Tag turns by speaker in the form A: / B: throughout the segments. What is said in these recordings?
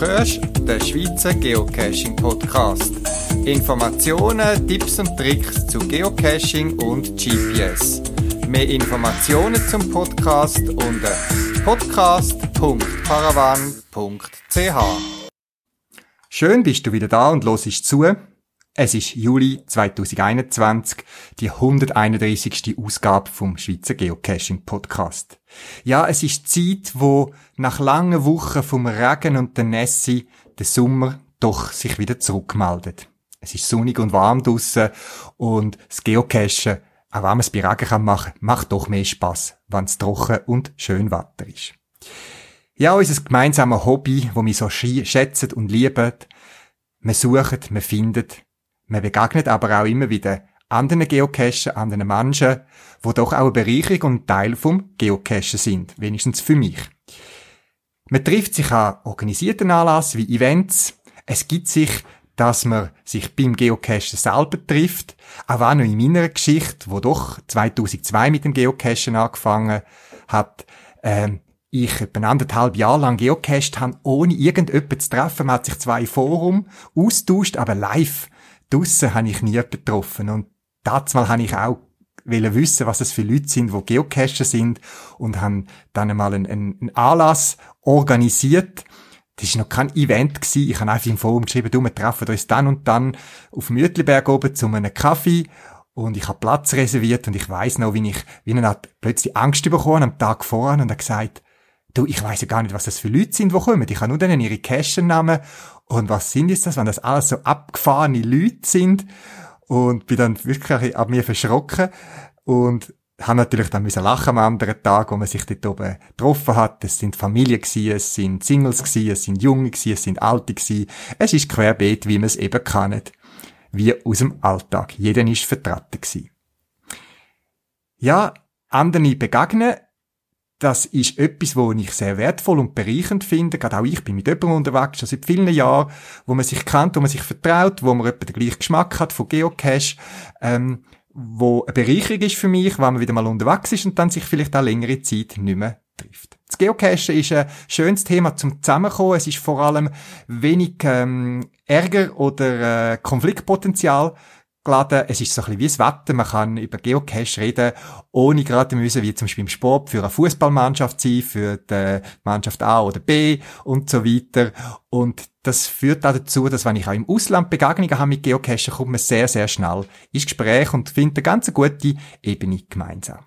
A: hörst den Schweizer Geocaching Podcast. Informationen, Tipps und Tricks zu Geocaching und GPS. Mehr Informationen zum Podcast unter podcast.paravan.ch. Schön bist du wieder da und hörst zu. Es ist Juli 2021, die 131. Ausgabe vom Schweizer Geocaching Podcast. Ja, es ist Zeit, wo nach langen Wochen vom Regen und der Nässe der Sommer doch sich wieder zurückmeldet. Es ist sonnig und warm draussen und das Geocachen, auch wenn man es bei Regen kann machen, macht doch mehr Spaß, wenn es trocken und schön Wetter ist. Ja, unser gemeinsames Hobby, wo wir so schätzen und lieben, wir suchen, wir finden, man begegnet aber auch immer wieder anderen Geocachen, anderen Menschen, wo doch auch eine Bereicherung und Teil vom Geocachen sind, wenigstens für mich. Man trifft sich an organisierten Anlass wie Events. Es gibt sich, dass man sich beim Geocachen selber trifft. Auch wenn noch in meiner Geschichte, wo doch 2002 mit dem Geocachen angefangen hat, ähm, ich etwa anderthalb Jahre lang geocached habe, ohne irgendjemanden zu treffen. Man hat sich zwar im Forum austauscht, aber live draussen habe ich nie getroffen. Und dazu mal habe ich auch wissen, was es für Leute sind, die Geocacher sind und haben dann einmal einen, einen Anlass organisiert. Das war noch kein Event gewesen. Ich habe einfach im Forum geschrieben, du, wir treffen uns dann und dann auf Mütliberg oben zu einem Kaffee und ich habe Platz reserviert und ich weiß noch, wie ich, wie er plötzlich Angst bekommen am Tag voran und er gesagt, du, ich weiß ja gar nicht, was das für Leute sind, die kommen. Ich habe nur denen ihre Cache-Namen und was sind jetzt das, wenn das alles so abgefahrene Leute sind? Und bin dann wirklich ab mir verschrocken und habe natürlich dann müssen lachen am anderen Tag, wo man sich dort oben getroffen hat. Es sind Familien gewesen, es sind Singles gewesen, es sind Junge gewesen, es sind Alte gewesen. Es ist querbeet, wie man es eben kann, wie aus dem Alltag. Jeder ist vertreten gewesen. Ja, andere begegnen das ist etwas, wo ich sehr wertvoll und bereichernd finde. Gerade auch ich bin mit jemandem unterwegs, schon seit vielen Jahren, wo man sich kennt, wo man sich vertraut, wo man etwa den gleichen Geschmack hat von Geocache, ähm, wo eine Bereicherung ist für mich, wenn man wieder mal unterwegs ist und dann sich vielleicht auch längere Zeit nicht mehr trifft. Das Geocachen ist ein schönes Thema zum Zusammenkommen. Es ist vor allem wenig ähm, Ärger oder äh, Konfliktpotenzial geladen. Es ist so ein bisschen wie das Wetter. Man kann über Geocache reden, ohne gerade müssen, wie zum Beispiel im Sport, für eine Fußballmannschaft sein, für die Mannschaft A oder B und so weiter. Und das führt auch dazu, dass wenn ich auch im Ausland Begegnungen habe mit Geocachen, kommt man sehr, sehr schnell ins Gespräch und findet eine ganz gute Ebene gemeinsam.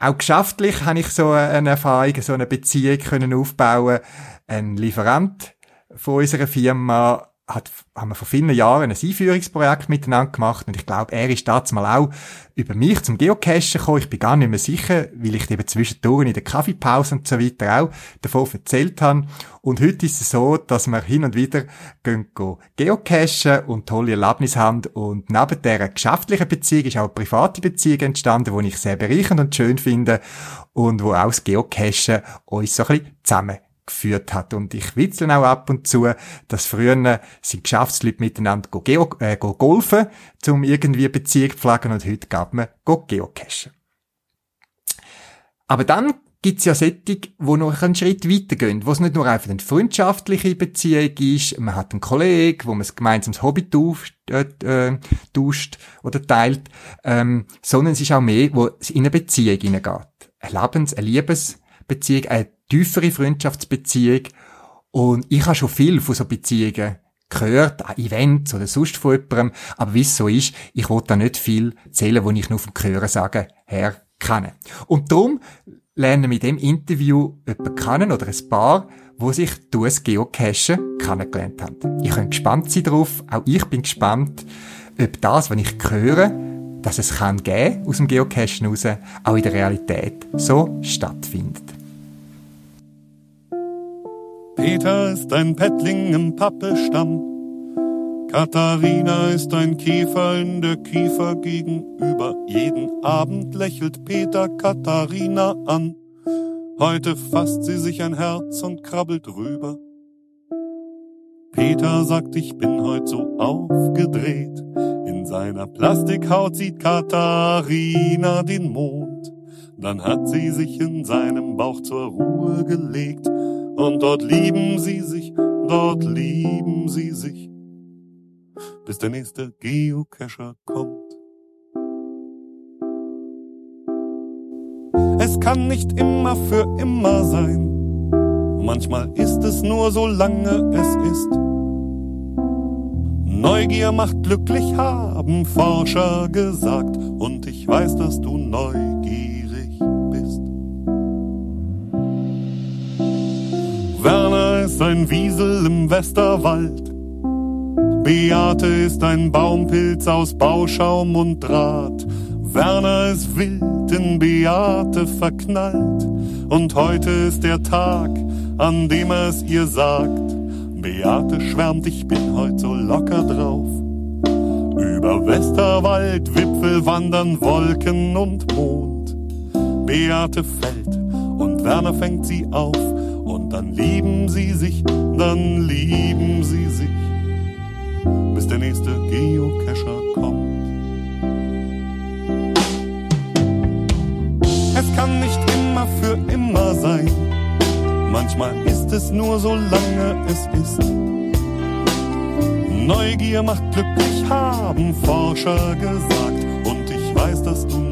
A: Auch geschäftlich habe ich so eine Erfahrung, so eine Beziehung können aufbauen. Ein Lieferant von unserer Firma hat, haben wir vor vielen Jahren ein Einführungsprojekt miteinander gemacht und ich glaube, er ist dazu mal auch über mich zum Geocachen gekommen. Ich bin gar nicht mehr sicher, weil ich eben zwischendurch in der Kaffeepause und so weiter auch davon erzählt habe. Und heute ist es so, dass wir hin und wieder gehen, geocachen und tolle Erlebnisse haben und neben dieser geschäftlichen Beziehung ist auch eine private Beziehung entstanden, die ich sehr bereichernd und schön finde und wo auch das Geocachen uns so ein bisschen zusammen geführt hat. Und ich witzel auch ab und zu, dass früher sind Geschäftsleute miteinander go geo äh, go golfen, um irgendwie Beziehung zu pflegen und heute geht man go geocachen. Aber dann gibt's ja Sättig, wo noch einen Schritt weitergehen, wo es nicht nur einfach eine freundschaftliche Beziehung ist, man hat einen Kollegen, wo man ein gemeinsames Hobby tauscht, äh, äh, tauscht oder teilt, ähm, sondern es ist auch mehr, wo es in eine Beziehung hineingeht. Eine Lebens-, eine Liebesbeziehung, eine tiefere Freundschaftsbeziehung. Und ich habe schon viel von so Beziehungen gehört, an Events oder sonst von jemandem. Aber wie es so ist, ich will da nicht viel erzählen, wo ich nur vom Hören sagen her kenne. Und darum lernen wir in dem Interview jemanden kennen oder ein Paar, wo sich durch das Geocachen kennengelernt haben. Ich bin gespannt sein darauf. Auch ich bin gespannt, ob das, was ich höre, dass es kann geben aus dem Geocachen heraus, auch in der Realität so stattfindet.
B: Peter ist ein Pettling im Pappestamm. Katharina ist ein Käfer in der Kiefer gegenüber. Jeden Abend lächelt Peter Katharina an. Heute fasst sie sich ein Herz und krabbelt rüber. Peter sagt, ich bin heute so aufgedreht. In seiner Plastikhaut sieht Katharina den Mond. Dann hat sie sich in seinem Bauch zur Ruhe gelegt Und dort lieben sie sich, dort lieben sie sich, bis der nächste Geocacher kommt. Es kann nicht immer für immer sein. Manchmal ist es nur so lange es ist. Neugier macht glücklich, haben Forscher gesagt. Und ich weiß, dass du neugierig ein Wiesel im Westerwald. Beate ist ein Baumpilz aus Bauschaum und Draht. Werner ist wild in Beate verknallt. Und heute ist der Tag, an dem er es ihr sagt. Beate schwärmt, ich bin heut so locker drauf. Über Westerwald, Wipfel wandern Wolken und Mond. Beate fällt und Werner fängt sie auf. Dann lieben sie sich, dann lieben sie sich, bis der nächste Geocacher kommt. Es kann nicht immer für immer sein. Manchmal ist es nur so lange es ist. Neugier macht glücklich, haben Forscher gesagt. Und ich weiß, dass du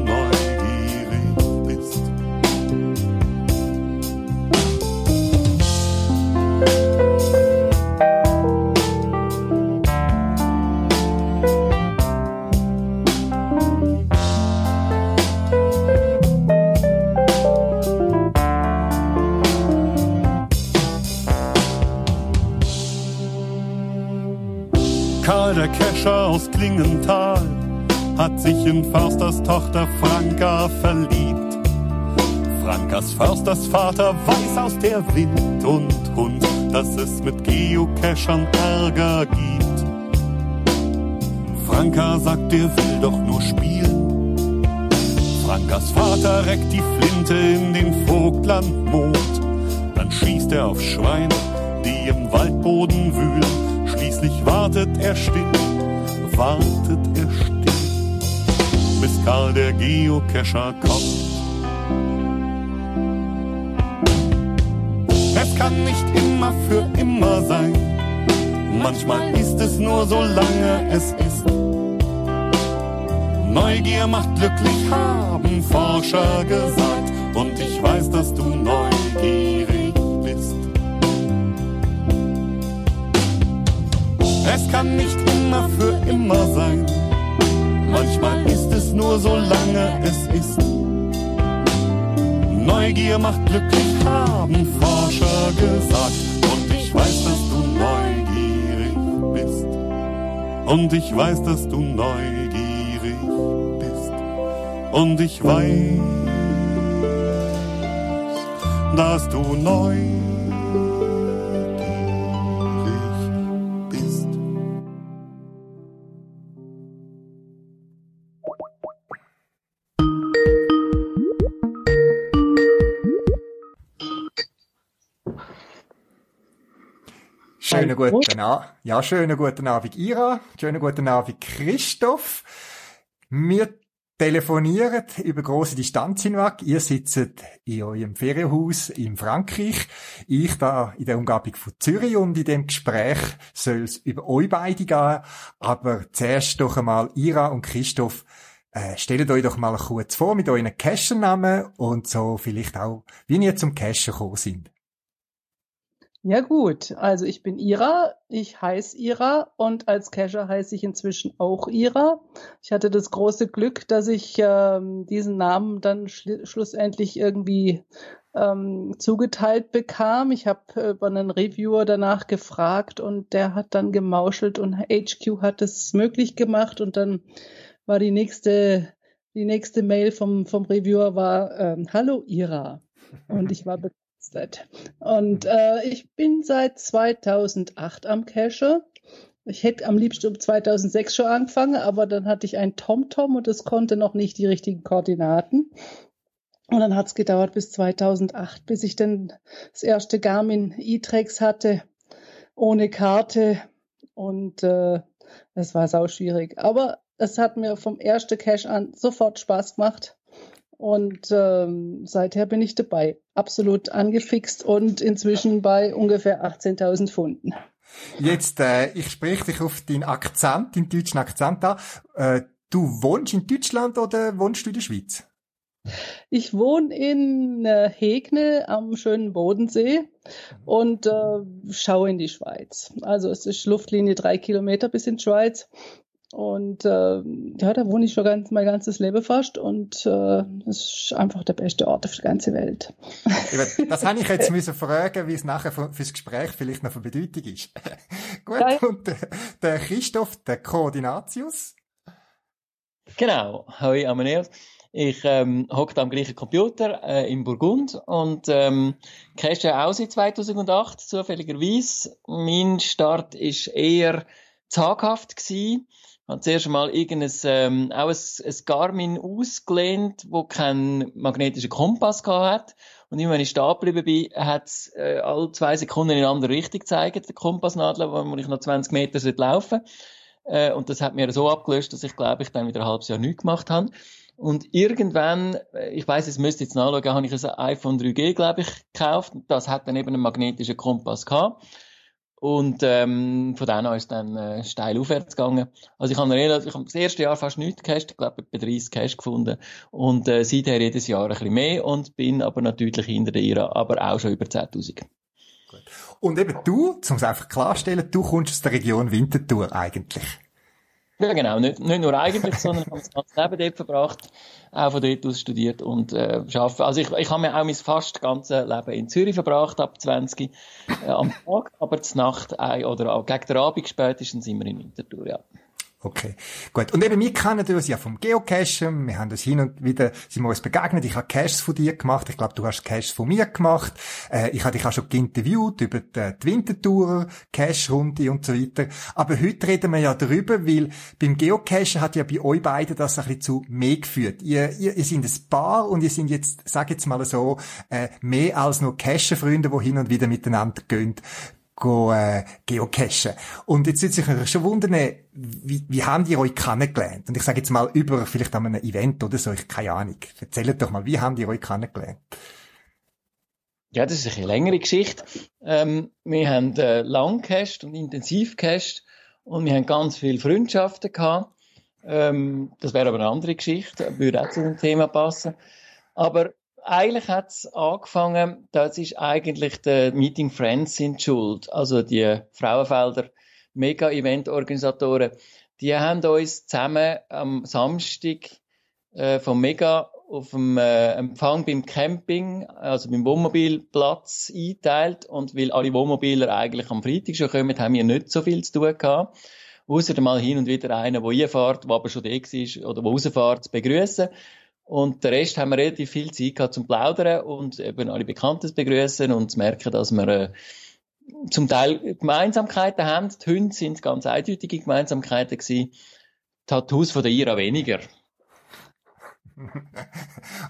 B: in Försters Tochter Franka verliebt. Frankas Försters Vater weiß aus der Wind und Hund, dass es mit Geocachern Ärger gibt. Franka sagt, er will doch nur spielen. Frankas Vater reckt die Flinte in den Vogtlandmond. Dann schießt er auf Schweine, die im Waldboden wühlen. Schließlich wartet er still, wartet er still, Karl der Geocacher kommt. Es kann nicht immer für immer sein, manchmal ist es nur so lange es ist. Neugier macht glücklich, haben Forscher gesagt, und ich weiß, dass du neugierig bist. Es kann nicht immer für immer sein. Manchmal ist es nur so lange es ist. Neugier macht glücklich, haben Forscher gesagt. Und ich weiß, dass du neugierig bist. Und ich weiß, dass du neugierig bist. Und ich weiß, dass du neugierig bist.
A: Schönen guten Abend. Ja, schönen guten Abend, Ira. Schönen guten Abend, Christoph. Wir telefonieren über große Distanz hinweg. Ihr sitzt in eurem Ferienhaus in Frankreich. Ich da in der Umgebung von Zürich und in dem Gespräch soll es über euch beide gehen. Aber zuerst doch einmal Ira und Christoph. Äh, stellt euch doch mal kurz vor mit euren Cacher-Namen und so vielleicht auch, wie ihr zum Cacher gekommen sind.
C: Ja gut, also ich bin Ira, ich heiße Ira und als Cacher heiße ich inzwischen auch Ira. Ich hatte das große Glück, dass ich ähm, diesen Namen dann schli- schlussendlich irgendwie ähm, zugeteilt bekam. Ich habe äh, über einen Reviewer danach gefragt und der hat dann gemauschelt und HQ hat es möglich gemacht und dann war die nächste die nächste Mail vom vom Reviewer war ähm, Hallo Ira und ich war begeistert. Und äh, ich bin seit 2008 am Cache. Ich hätte am liebsten um 2006 schon angefangen, aber dann hatte ich ein TomTom und es konnte noch nicht die richtigen Koordinaten. Und dann hat es gedauert bis 2008, bis ich dann das erste Garmin E-Trex hatte, ohne Karte. Und äh, es war sau schwierig. Aber es hat mir vom ersten Cache an sofort Spaß gemacht. Und ähm, seither bin ich dabei. Absolut angefixt und inzwischen bei ungefähr 18.000 Pfunden.
A: Jetzt, äh, ich spreche dich auf deinen Akzent, den deutschen Akzent an. Äh, du wohnst in Deutschland oder wohnst du in der Schweiz?
C: Ich wohne in äh, Hegne am schönen Bodensee und äh, schaue in die Schweiz. Also es ist Luftlinie drei Kilometer bis in die Schweiz. Und äh, ja, da wohne ich schon ganz, mein ganzes Leben fast und äh, ist einfach der beste Ort auf der ganzen Welt.
A: Das habe ich jetzt müssen fragen, wie es nachher fürs Gespräch vielleicht noch von Bedeutung ist. Gut, Geil. und der, der Christoph, der Koordinatius.
D: Genau, hoi Amaneus. Ich ähm, hocke am gleichen Computer äh, in Burgund und ähm, kennst ja auch seit 2008 zufälligerweise. Mein Start ist eher zaghaft gewesen. Habe zuerst mal irgendein, ähm, auch ein, ein Garmin ausgelehnt, wo keinen magnetischen Kompass hat. Und immer wenn ich stehen geblieben bin, hat es äh, alle zwei Sekunden in eine andere Richtung gezeigt, der Kompassnadel, wo ich noch 20 Meter laufen sollte. Äh, und das hat mir so abgelöst, dass ich glaube, ich dann wieder ein halbes Jahr nichts gemacht habe. Und irgendwann, äh, ich weiß, es müsste jetzt nachschauen, habe ich ein iPhone 3G, glaube ich, gekauft. Das hat dann eben einen magnetischen Kompass gehabt. Und ähm, von dann an ist dann äh, steil aufwärts gegangen. Also ich habe relativ, ich habe das erste Jahr fast nichts gecasht, ich glaube etwa 30 Cash gefunden und äh, seither jedes Jahr ein bisschen mehr und bin aber natürlich hinter der IRA, aber auch schon über 10'000.
A: Und eben du, um es einfach klarstellen, du kommst aus der Region Winterthur eigentlich.
D: Ja, genau. Nicht, nicht nur eigentlich, sondern ich habe das ganze Leben dort verbracht, auch von dort aus studiert und äh, arbeite. Also ich, ich habe mir auch mein fast ganzes Leben in Zürich verbracht, ab 20 äh, am Tag, aber zur Nacht äh, oder auch gegen den Abend spätestens immer in Winterthur, ja.
A: Okay, gut. Und eben, wir kennen uns ja vom Geocachen. Wir haben uns hin und wieder, sind wir uns begegnet. Ich habe Caches von dir gemacht. Ich glaube, du hast Caches von mir gemacht. Äh, ich habe dich auch schon interviewt über die, die Wintertourer, Cache-Runde und so weiter. Aber heute reden wir ja darüber, weil beim Geocachen hat ja bei euch beiden das ein bisschen zu mehr geführt. Ihr, ihr, ihr sind ein Paar und ihr sind jetzt, sag jetzt mal so, äh, mehr als nur Cache-Freunde, die hin und wieder miteinander gehen go, äh, geocachen. Und jetzt würde sich schon wundern, wie, wie haben die euch kennengelernt? Und ich sage jetzt mal über vielleicht an einem Event oder so, ich keine Ahnung. Erzählt doch mal, wie haben die euch kennengelernt?
D: Ja, das ist eine längere Geschichte. Ähm, wir haben äh, lang gecached und intensiv gecached und wir haben ganz viele Freundschaften gehabt. Ähm, das wäre aber eine andere Geschichte, würde auch zu dem Thema passen. Aber eigentlich hat es angefangen, das ist eigentlich der Meeting Friends sind schuld. Also die Frauenfelder Mega-Event-Organisatoren, die haben uns zusammen am Samstag äh, vom Mega auf dem äh, Empfang beim Camping, also beim Wohnmobilplatz eingeteilt und weil alle Wohnmobiler eigentlich am Freitag schon kommen, haben wir nicht so viel zu tun gehabt. Außer mal hin und wieder einer, der einfährt, der aber schon da war oder der rausfährt, zu begrüßen. Und der Rest haben wir relativ viel Zeit gehabt zum Plaudern und eben alle Bekannten begrüßen und zu merken, dass wir äh, zum Teil Gemeinsamkeiten haben. Die Hunde sind ganz eindeutige Gemeinsamkeiten gewesen. Tattoos von der Ira weniger.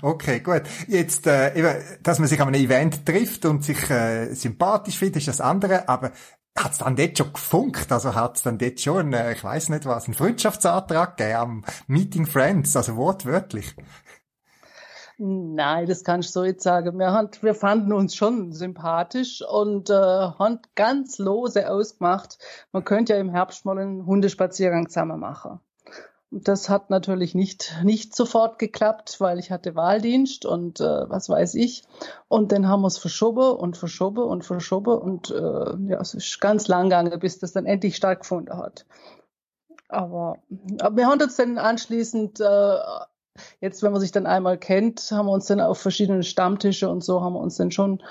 A: Okay, gut. Jetzt, äh, eben, dass man sich an einem Event trifft und sich äh, sympathisch findet, ist das andere. Aber hat es dann dort schon gefunkt? Also hat es dann dort schon, äh, ich weiß nicht was, einen Freundschaftsantrag gegeben am Meeting Friends, also wortwörtlich?
C: Nein, das kann ich so jetzt sagen. Wir, haben, wir fanden uns schon sympathisch und äh, haben ganz lose ausgemacht. Man könnte ja im Herbst mal einen Hundespaziergang zusammen machen. Das hat natürlich nicht, nicht sofort geklappt, weil ich hatte Wahldienst und äh, was weiß ich. Und dann haben wir es verschoben und verschoben und verschoben und äh, ja, es ist ganz lang gegangen, bis das dann endlich stattgefunden hat. Aber, aber wir haben uns dann anschließend äh, jetzt, wenn man sich dann einmal kennt, haben wir uns dann auf verschiedenen Stammtische und so haben wir uns dann schon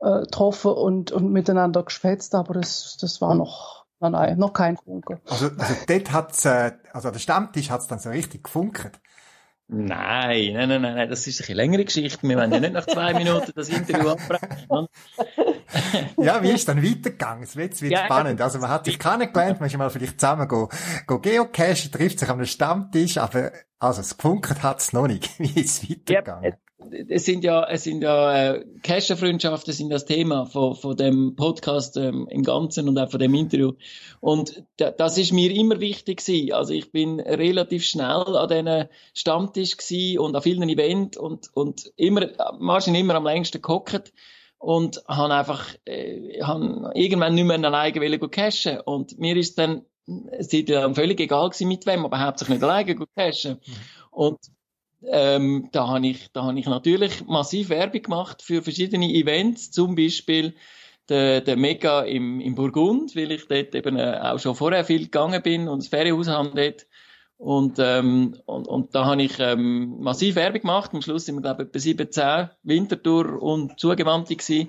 C: äh, getroffen und, und miteinander geschwätzt, aber das, das war noch, nein, nein, noch kein Funke.
A: Also, also dort hat's, äh, also der Stammtisch hat's dann so richtig gefunkert.
D: Nein, nein, nein, nein, das ist eine längere Geschichte. Wir wollen ja nicht nach zwei Minuten das Interview abbrechen.
A: ja, wie ist dann weitergegangen? Es wird, wird ja, spannend. Also man hat sich kennengelernt, man ist mal vielleicht zusammen go, go geocachen, trifft sich an einem Stammtisch, aber also es gefunkert hat's noch nicht. Wie ist es weitergegangen?
D: Ja, es sind ja, es sind ja äh, Cacher-Freundschaften sind das Thema von, von dem Podcast ähm, im Ganzen und auch von dem Interview. Und das ist mir immer wichtig gewesen. Also ich bin relativ schnell an diesen Stammtisch gewesen und an vielen Events und, und immer, wahrscheinlich immer am längsten gehockt und habe einfach, äh, han irgendwann nicht mehr alleine wollen cashen. Und mir ist dann, es ist dann völlig egal gewesen mit wem, aber hauptsächlich nicht alleine cashen. Mhm. Und ähm, da habe ich, da habe ich natürlich massiv Werbung gemacht für verschiedene Events, zum Beispiel der, der Mega im, im Burgund, weil ich dort eben äh, auch schon vorher viel gegangen bin und das Ferienhaus haben dort. Und, ähm, und, und da habe ich ähm, massiv Werbung gemacht. Am Schluss sind wir, glaube ich, etwa 17 Wintertour und Zugewandte gewesen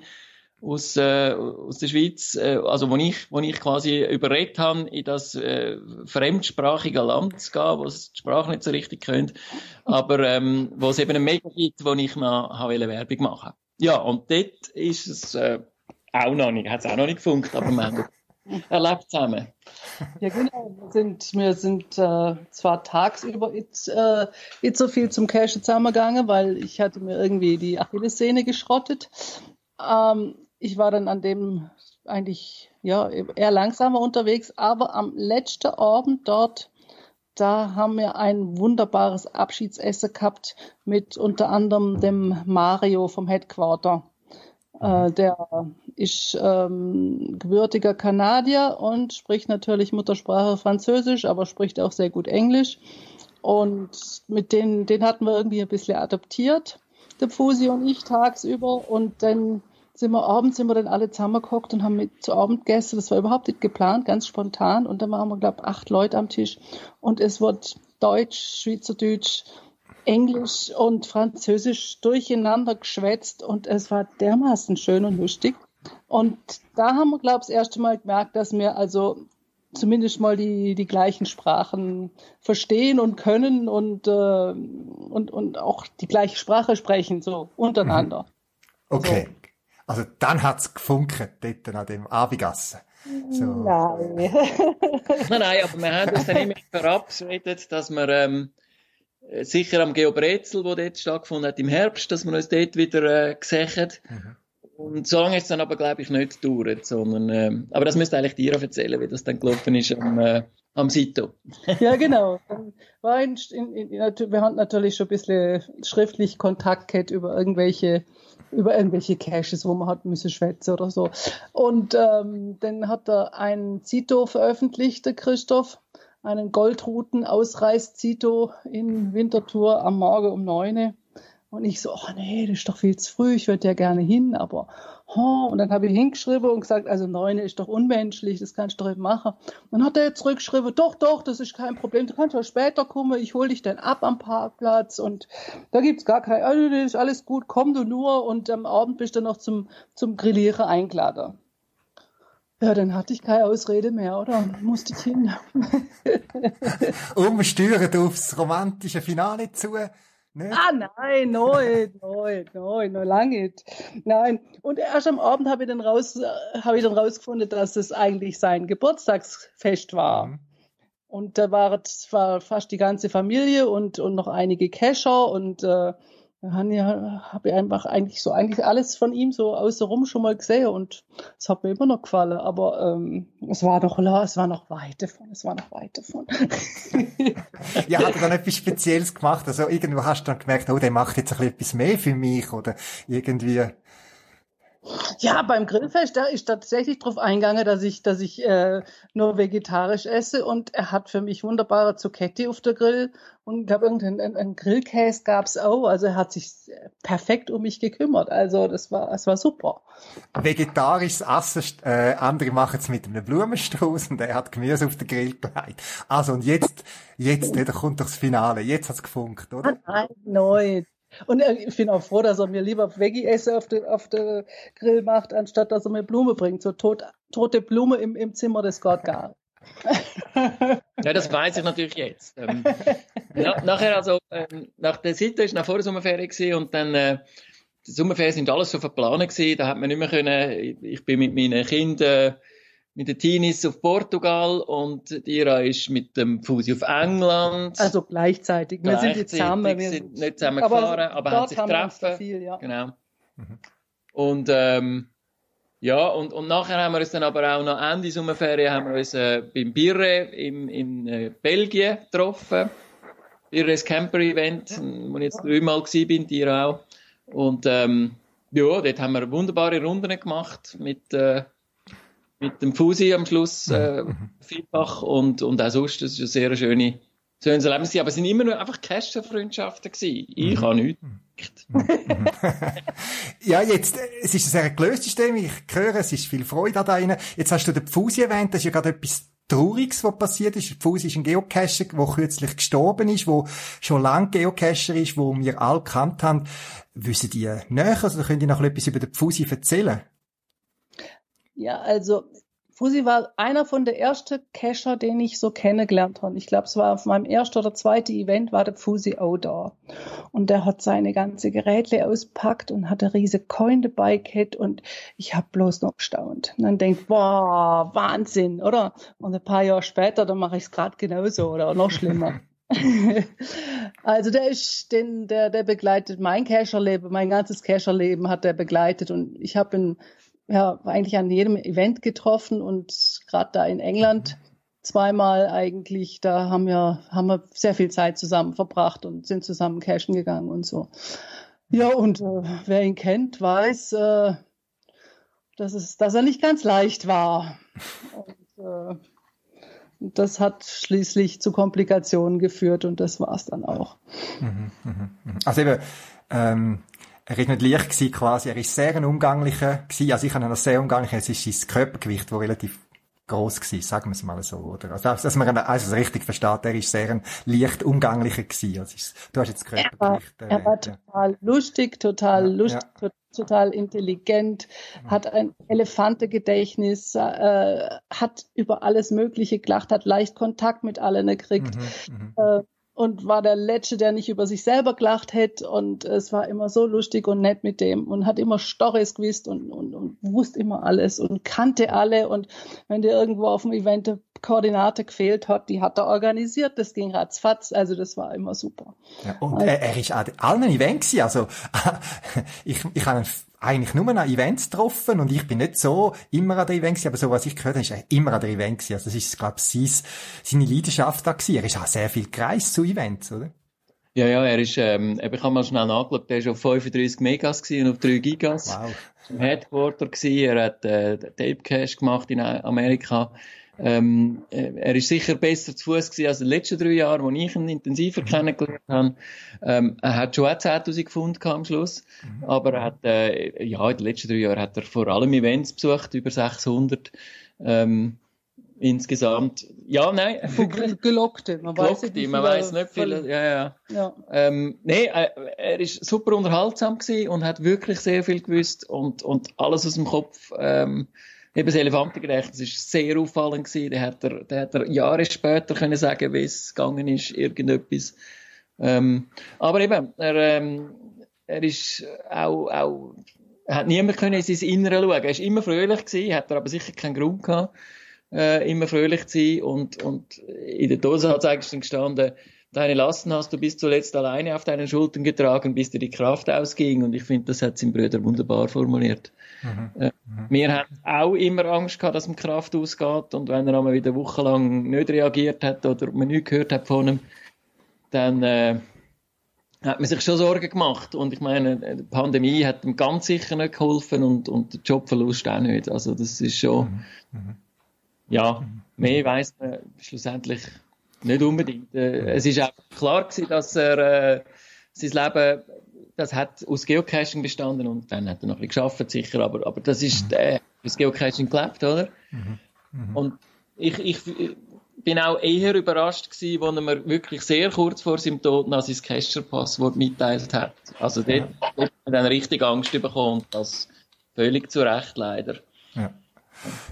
D: aus, äh, aus der Schweiz, äh, also wo ich, wo ich quasi überredet habe, in das äh, fremdsprachige Land zu gehen, wo es die Sprache nicht so richtig kennt, aber ähm, wo es eben ein Mega gibt, wo ich noch habe Werbung machen Ja, und dort ist es äh, auch noch nicht, hat es auch noch nicht gefunkt, aber wir haben erlebt zusammen.
C: Ja, genau. Wir sind, wir sind äh, zwar tagsüber nicht, äh, so viel zum Cash zusammengegangen, weil ich hatte mir irgendwie die Achillessehne geschrottet. Ähm, ich war dann an dem eigentlich ja eher langsamer unterwegs, aber am letzten Abend dort, da haben wir ein wunderbares Abschiedsessen gehabt mit unter anderem dem Mario vom Headquarter. Äh, mhm. der ist ähm, gebürtiger Kanadier und spricht natürlich Muttersprache Französisch, aber spricht auch sehr gut Englisch. Und mit denen, den hatten wir irgendwie ein bisschen adoptiert, der Fusi und ich tagsüber. Und dann sind wir abends sind wir dann alle zusammengehockt und haben mit zu Abend gegessen. Das war überhaupt nicht geplant, ganz spontan. Und dann waren wir, glaube ich, acht Leute am Tisch. Und es wird Deutsch, Schweizerdeutsch, Englisch und Französisch durcheinander geschwätzt. Und es war dermaßen schön und lustig. Und da haben wir, glaube ich, das erste Mal gemerkt, dass wir also zumindest mal die, die gleichen Sprachen verstehen und können und, äh, und, und auch die gleiche Sprache sprechen, so untereinander.
A: Okay. So. Also dann hat's gefunkt, dort an dem Abigassen.
C: So. Nein.
D: nein, nein, aber wir haben uns dann immer verabredet, dass wir ähm, sicher am Geobrezel, wo dort stattgefunden hat, im Herbst, dass wir uns dort wieder äh, gesehen mhm. Und so lange ist es dann aber, glaube ich, nicht gedauert, sondern, ähm, aber das müsste eigentlich dir erzählen, wie das dann gelaufen ist am, äh, am Sito.
C: ja, genau. War in, in, in, wir hatten natürlich schon ein bisschen schriftlich Kontakt gehabt über irgendwelche über irgendwelche Caches, wo man hat müssen schwätzen oder so. Und ähm, dann hat er ein Zito veröffentlicht, der Christoph, einen Goldruten-Ausreiß-Zito in Winterthur am Morgen um neun. Und ich so, ach nee, das ist doch viel zu früh, ich würde ja gerne hin, aber oh, und dann habe ich hingeschrieben und gesagt, also neune ist doch unmenschlich, das kannst du doch nicht machen. Und dann hat er jetzt zurückgeschrieben, doch, doch, das ist kein Problem, du kannst ja später kommen, ich hole dich dann ab am Parkplatz und da gibt's gar kein, also das ist alles gut, komm du nur und am Abend bist du noch zum, zum Grillieren eingeladen. Ja, dann hatte ich keine Ausrede mehr, oder? Musste ich hin.
A: Umsteuern aufs romantische Finale zu.
C: Nicht? Ah, nein, nein, nein, nein, noch lange nicht. Nein. Und erst am Abend habe ich dann raus, habe ich dann rausgefunden, dass es eigentlich sein Geburtstagsfest war. Mhm. Und da war, war fast die ganze Familie und, und noch einige Kescher und äh, habe ich einfach eigentlich so eigentlich alles von ihm so außenrum schon mal gesehen und es hat mir immer noch gefallen, aber ähm, es war noch es war noch weit davon, es war noch weit davon.
A: ja, hat er dann etwas Spezielles gemacht? Also irgendwo hast du dann gemerkt, oh, der macht jetzt ein bisschen etwas mehr für mich oder irgendwie
C: ja, beim Grillfest, da ist tatsächlich drauf eingegangen, dass ich, dass ich äh, nur vegetarisch esse und er hat für mich wunderbare Zucchetti auf der Grill und ich glaube, irgendein ein, Grillkäse gab's auch. Also er hat sich perfekt um mich gekümmert. Also das war, das war super.
A: Vegetarisches Essen, äh, andere machen es mit einem Blumenstrauß und er hat Gemüse auf den Grill gelegt. Also und jetzt, jetzt, da kommt doch das Finale. Jetzt hat's gefunkt, oder?
C: Nein, nein. Und ich bin auch froh, dass er mir lieber Veggie-Esse auf der auf de Grill macht, anstatt dass er mir Blume bringt. So tot, tote Blume im, im Zimmer, das geht gar
D: ja, das weiß ich natürlich jetzt. Ähm, na, nachher also, ähm, nach der Seite ist nach vor der Sommerferien gewesen und dann, äh, die Sommerferien sind alles so verplant gewesen, da hat man nicht mehr können, ich bin mit meinen Kindern mit den Teenies auf Portugal und die Ira ist mit dem Fusi auf England.
C: Also gleichzeitig. Wir sind jetzt zusammen.
D: Wir sind nicht zusammen aber gefahren, aber haben sich getroffen. Viel, ja. Genau. Mhm. Und ähm, ja, und, und nachher haben wir uns dann aber auch noch Ende Sommerferien haben wir uns äh, beim Birre im, in äh, Belgien getroffen. Birres Camper Event, wo ich jetzt dreimal gewesen bin, dir auch. Und ähm, ja, dort haben wir wunderbare Runden gemacht mit, äh, mit dem Fusi am Schluss, äh, vielfach und, und auch sonst. Das ist eine sehr schöne, schönes Erlebnis. Aber es sind immer nur einfach Cash-Freundschaften gewesen. Ich mhm. habe nichts.
A: ja, jetzt, es ist ein sehr gelöstes Thema. Ich höre, es ist viel Freude da drinnen. Jetzt hast du den Fusi erwähnt. Das ist ja gerade etwas Trauriges, was passiert ist. Fusi ist ein Geocacher, der kürzlich gestorben ist, wo schon lange Geocacher ist, wo wir alle gekannt haben. Wissen die näher? Also könnt ihr noch etwas über den Fusi erzählen?
C: Ja, also Fusi war einer von der ersten Cacher, den ich so kennengelernt habe. Ich glaube, es war auf meinem ersten oder zweiten Event war der Fusi auch da. Und der hat seine ganze Geräte auspackt und hat eine riesige Coin dabei gehabt und ich habe bloß noch gestaunt. Und dann denkt, boah, Wahnsinn, oder? Und ein paar Jahre später, dann mache ich es gerade genauso oder noch schlimmer. also der ist, den, der, der begleitet mein Cacherleben, mein ganzes Cacherleben hat er begleitet und ich habe ihn ja, eigentlich an jedem Event getroffen und gerade da in England zweimal eigentlich, da haben wir, haben wir sehr viel Zeit zusammen verbracht und sind zusammen cashen gegangen und so. Ja, und äh, wer ihn kennt, weiß, äh, dass, es, dass er nicht ganz leicht war. Und, äh, das hat schließlich zu Komplikationen geführt und das war es dann auch. Mhm,
A: mh, mh. Also eben, ähm, er ist nicht leicht gewesen, quasi. Er ist sehr ein umgänglicher gewesen. Also ich habe ihn als sehr umgänglich. Es ist sein Körpergewicht, das relativ groß gewesen, sagen wir es mal so, oder? Also, dass man also richtig versteht, er ist sehr ein leicht umgänglicher gewesen. Also du hast jetzt
C: Körpergewicht. Er war, er war total lustig, total ja, lustig, ja. total intelligent, mhm. hat ein Elefantengedächtnis, äh, hat über alles Mögliche gelacht, hat leicht Kontakt mit allen gekriegt. Mhm, mhm. äh, und war der Letzte, der nicht über sich selber gelacht hätte. Und es war immer so lustig und nett mit dem und hat immer Storys gewusst und, und, und wusste immer alles und kannte alle. Und wenn der irgendwo auf dem Event eine Koordinate gefehlt hat, die hat er organisiert, das ging ratzfatz, also das war immer super.
A: Ja, und also, er, er ist an allen Events, also ich, ich habe eigentlich nur an Events getroffen und ich bin nicht so immer an der Events, aber so was ich gehört habe, ist er immer an der Events. Also das ist, glaube ich, seine Leidenschaft da gewesen. Er ist auch sehr viel gereist zu Events, oder?
D: Ja, ja, er ist, ähm, ich habe mal schnell nachgeschaut, der ist auf 35 Megas und auf 3 Gigas. Wow. Im Headquarter gewesen, er hat, äh, Tape Cache gemacht in Amerika. Ähm, äh, er ist sicher besser zu Fuß gewesen als in den letzten drei Jahren, wo ich ihn intensiver mhm. kennengelernt habe. Ähm, er hat schon auch 10.000 gefunden am Schluss, mhm. aber er hat, äh, ja, in den letzten drei Jahren hat er vor allem Events besucht, über 600. Ähm, insgesamt. Ja, nein.
C: Gelockte, man weiß nicht,
D: man weiß nicht viel. Ja, ja. ja. Ähm, nee, äh, er ist super unterhaltsam gewesen und hat wirklich sehr viel gewusst und, und alles aus dem Kopf, ähm, eben das Elefantengedächtnis ist sehr auffallend gewesen. Der hat er, der hat er Jahre später können sagen, wie es gegangen ist, irgendetwas. Ähm, aber eben, er, ähm, er ist auch, auch, hat niemand können in sein Innere schauen. Er ist immer fröhlich gewesen, hat er aber sicher keinen Grund gehabt, äh, immer fröhlich zu sein. Und, und in der Dose hat es eigentlich gestanden, deine Lasten hast du bis zuletzt alleine auf deinen Schultern getragen, bis dir die Kraft ausging. Und ich finde, das hat sein Bruder wunderbar formuliert. Mhm. Äh, mhm. wir haben auch immer Angst gehabt, dass ihm Kraft ausgeht. Und wenn er einmal wieder wochenlang nicht reagiert hat oder man nichts gehört hat von ihm, dann äh, hat man sich schon Sorgen gemacht. Und ich meine, die Pandemie hat ihm ganz sicher nicht geholfen und, und der Jobverlust auch nicht. Also das ist schon, mhm. mhm. Ja, mhm. mehr weiß man schlussendlich nicht unbedingt. Äh, es ist auch klar gewesen, dass er äh, sein Leben, das hat aus Geocaching bestanden und dann hat er noch ein bisschen geschafft, sicher, aber, aber das ist, äh, das Geocaching gelebt, oder? Mhm. Mhm. Und ich, ich bin auch eher überrascht gewesen, als er mir wirklich sehr kurz vor seinem Tod noch sein Cacher-Passwort mitteilt hat. Also dort, dort hat er dann richtig Angst bekommen das völlig zu Recht leider.
A: Ja.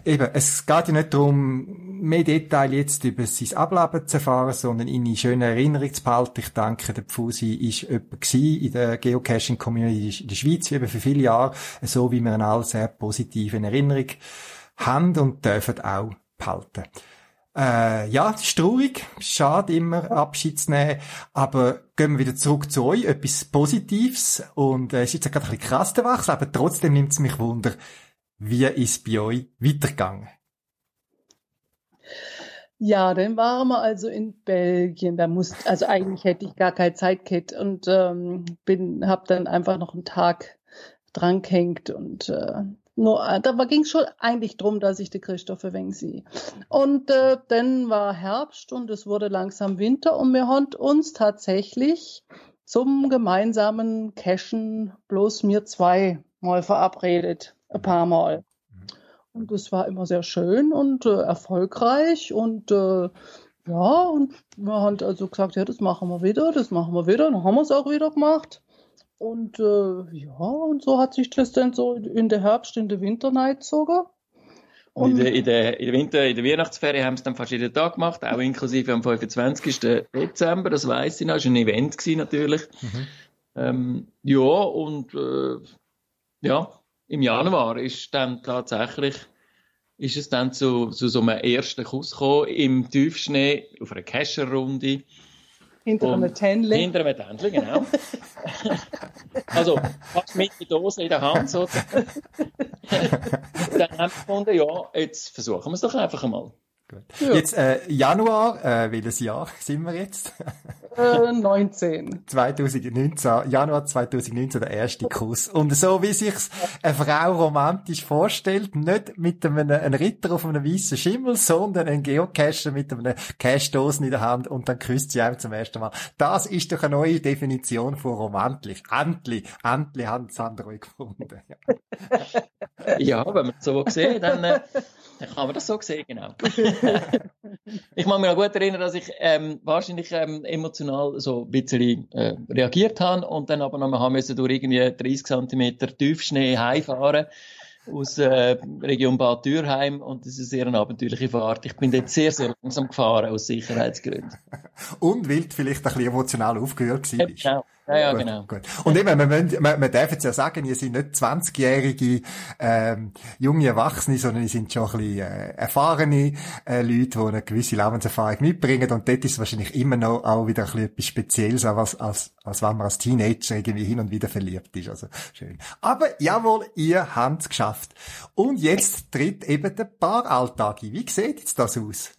A: Eben, es geht ja nicht darum, mehr Detail jetzt über sein Ableben zu erfahren, sondern in schöner Erinnerung zu behalten. Ich denke, der Pfusi ist jemand in der Geocaching-Community in der Schweiz, eben für viele Jahre, so wie wir ihn alle sehr positiv in Erinnerung haben und dürfen auch behalten. Äh, ja, es ist traurig, schade immer Abschied zu nehmen, aber gehen wir wieder zurück zu euch, etwas Positives und äh, es ist jetzt gerade ein bisschen krass der Wachs, aber trotzdem nimmt es mich Wunder, wie ist bei euch weitergegangen?
C: Ja, dann waren wir also in Belgien. Da musste, also eigentlich hätte ich gar keine Zeit gehabt und ähm, bin, habe dann einfach noch einen Tag dran gehängt und äh, nur, äh, da ging es schon eigentlich drum, dass ich die Christoph wegen sie. Und äh, dann war Herbst und es wurde langsam Winter und wir haben uns tatsächlich zum gemeinsamen Cashen bloß mir zwei mal verabredet, ein paar Mal. Und das war immer sehr schön und äh, erfolgreich und äh, ja, und wir haben also gesagt, ja, das machen wir wieder, das machen wir wieder. Dann haben wir es auch wieder gemacht. Und äh, ja, und so hat sich das dann so in der Herbst, in der Winterneid gezogen.
D: Und in der, in, der, in der Winter, in der Weihnachtsferien haben sie dann fast jeden Tag gemacht, auch inklusive am 25. Dezember, das weiss ich noch, das war ein Event gewesen, natürlich. Mhm. Ähm, ja, und äh, ja, im Januar ist dann tatsächlich ist es dann zu, zu so einem ersten Kuss gekommen, im Tiefschnee, auf einer Kescherrunde.
C: Hinter einem Tändchen.
D: Hinter einem Tändchen, genau. also, fast mit der Dose in der Hand, sozusagen. dann haben wir gefunden, ja, jetzt versuchen wir es doch einfach einmal.
A: Gut. Ja. Jetzt äh, Januar, äh, welches Jahr sind wir jetzt?
C: äh, 19.
A: 2019, Januar 2019 der erste Kuss. Und so wie sich's eine Frau romantisch vorstellt, nicht mit einem, einem Ritter auf einem weißen Schimmel, sondern ein Geocacher mit einem Cache-Dosen in der Hand und dann küsst sie einem zum ersten Mal. Das ist doch eine neue Definition von romantisch. Endlich, endlich haben sie andere gefunden.
D: Ja. ja, wenn man es so sieht, dann äh, dann kann man das so sehen, genau. ich kann mich noch gut erinnern, dass ich ähm, wahrscheinlich ähm, emotional so ein bisschen äh, reagiert habe und dann aber noch haben müssen durch irgendwie 30 cm Tiefschnee heimfahren aus äh, Region Bad Dürheim und das ist eine sehr abenteuerliche Fahrt. Ich bin dort sehr, sehr langsam gefahren aus Sicherheitsgründen.
A: und wild vielleicht ein bisschen emotional aufgehört gewesen
D: ja, Genau. Ja, ja, gut, genau.
A: Gut. Und eben, man, man, man darf jetzt ja sagen, ihr seid nicht 20-jährige ähm, junge Erwachsene, sondern ihr sind schon ein bisschen äh, erfahrene äh, Leute, die eine gewisse Lebenserfahrung mitbringen. Und dort ist es wahrscheinlich immer noch auch wieder ein bisschen etwas Spezielles, als, als, als wenn man als Teenager irgendwie hin und wieder verliebt ist. Also schön. Aber jawohl, ihr habt es geschafft. Und jetzt tritt eben der Paaralltag ein. Wie sieht jetzt das aus?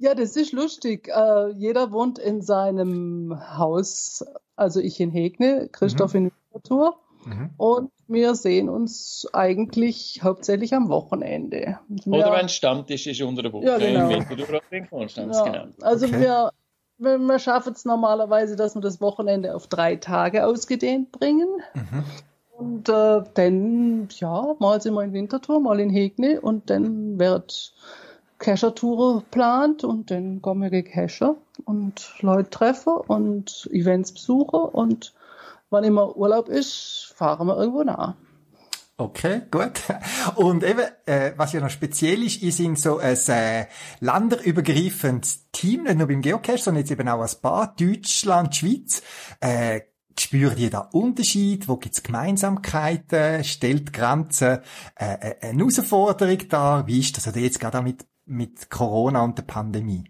C: Ja, das ist lustig. Äh, jeder wohnt in seinem Haus, also ich in Hegne, Christoph mhm. in Winterthur. Mhm. Und wir sehen uns eigentlich hauptsächlich am Wochenende.
D: Wir, Oder wenn Stammtisch ist unter der Woche
C: ja, genau.
D: im Winterthur in Konstanz.
C: Ja, genau. Also okay. wir, wir, wir schaffen es normalerweise, dass wir das Wochenende auf drei Tage ausgedehnt bringen. Mhm. Und äh, dann, ja, mal sind wir in Winterthur, mal in Hegne und dann wird Cacher-Tour plant und dann kommen wir Cacher und Leute treffen und Events besuchen und wann immer Urlaub ist, fahren wir irgendwo nach.
A: Okay, gut. Und eben, äh, was ja noch speziell ist, ihr sind so ein äh, länderübergreifendes Team, nicht nur beim Geocache, sondern jetzt eben auch ein paar, Deutschland, Schweiz. Äh, spürt ihr da Unterschied? Wo gibt's Gemeinsamkeiten? Stellt Grenzen äh, äh, eine Herausforderung dar? Wie ist das also jetzt gerade auch mit mit Corona und der Pandemie?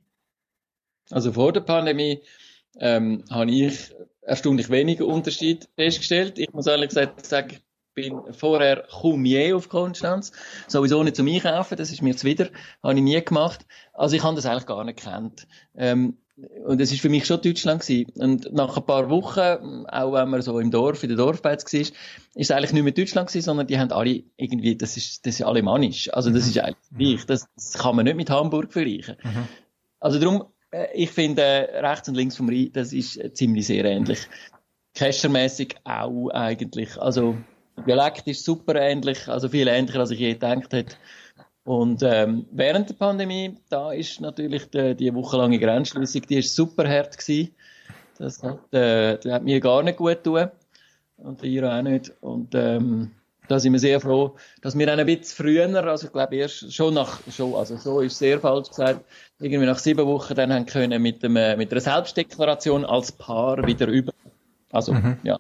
D: Also vor der Pandemie ähm, habe ich erstaunlich wenige Unterschied festgestellt. Ich muss ehrlich gesagt sagen, ich bin vorher kaum je auf Konstanz. Sowieso nicht zum Einkaufen, das ist mir zuwider. Habe ich nie gemacht. Also ich habe das eigentlich gar nicht gekannt. Ähm, und es ist für mich schon Deutschland gewesen. Und nach ein paar Wochen, auch wenn man so im Dorf, in der Dorfbeiz war, ist es eigentlich nicht mehr Deutschland gewesen, sondern die haben alle irgendwie, das ist, das ist alemannisch. Also das mhm. ist eigentlich gleich. Das, das, kann man nicht mit Hamburg vergleichen. Mhm. Also darum, äh, ich finde, äh, rechts und links vom Rhein, das ist äh, ziemlich sehr ähnlich. Cachermäßig auch eigentlich. Also, Dialekt ist super ähnlich, also viel ähnlicher, als ich je gedacht hätte. Und ähm, während der Pandemie, da ist natürlich die, die wochenlange Grenzschließung, die ist super hart gewesen. Das hat, äh, das hat mir gar nicht gut getan. Und ihr auch nicht. Und ähm, da sind wir sehr froh, dass wir ein bisschen früher, also ich glaube erst schon nach, schon, also so ist sehr falsch gesagt, irgendwie nach sieben Wochen dann haben können mit, dem, äh, mit einer Selbstdeklaration als Paar wieder über. Also, mhm. ja.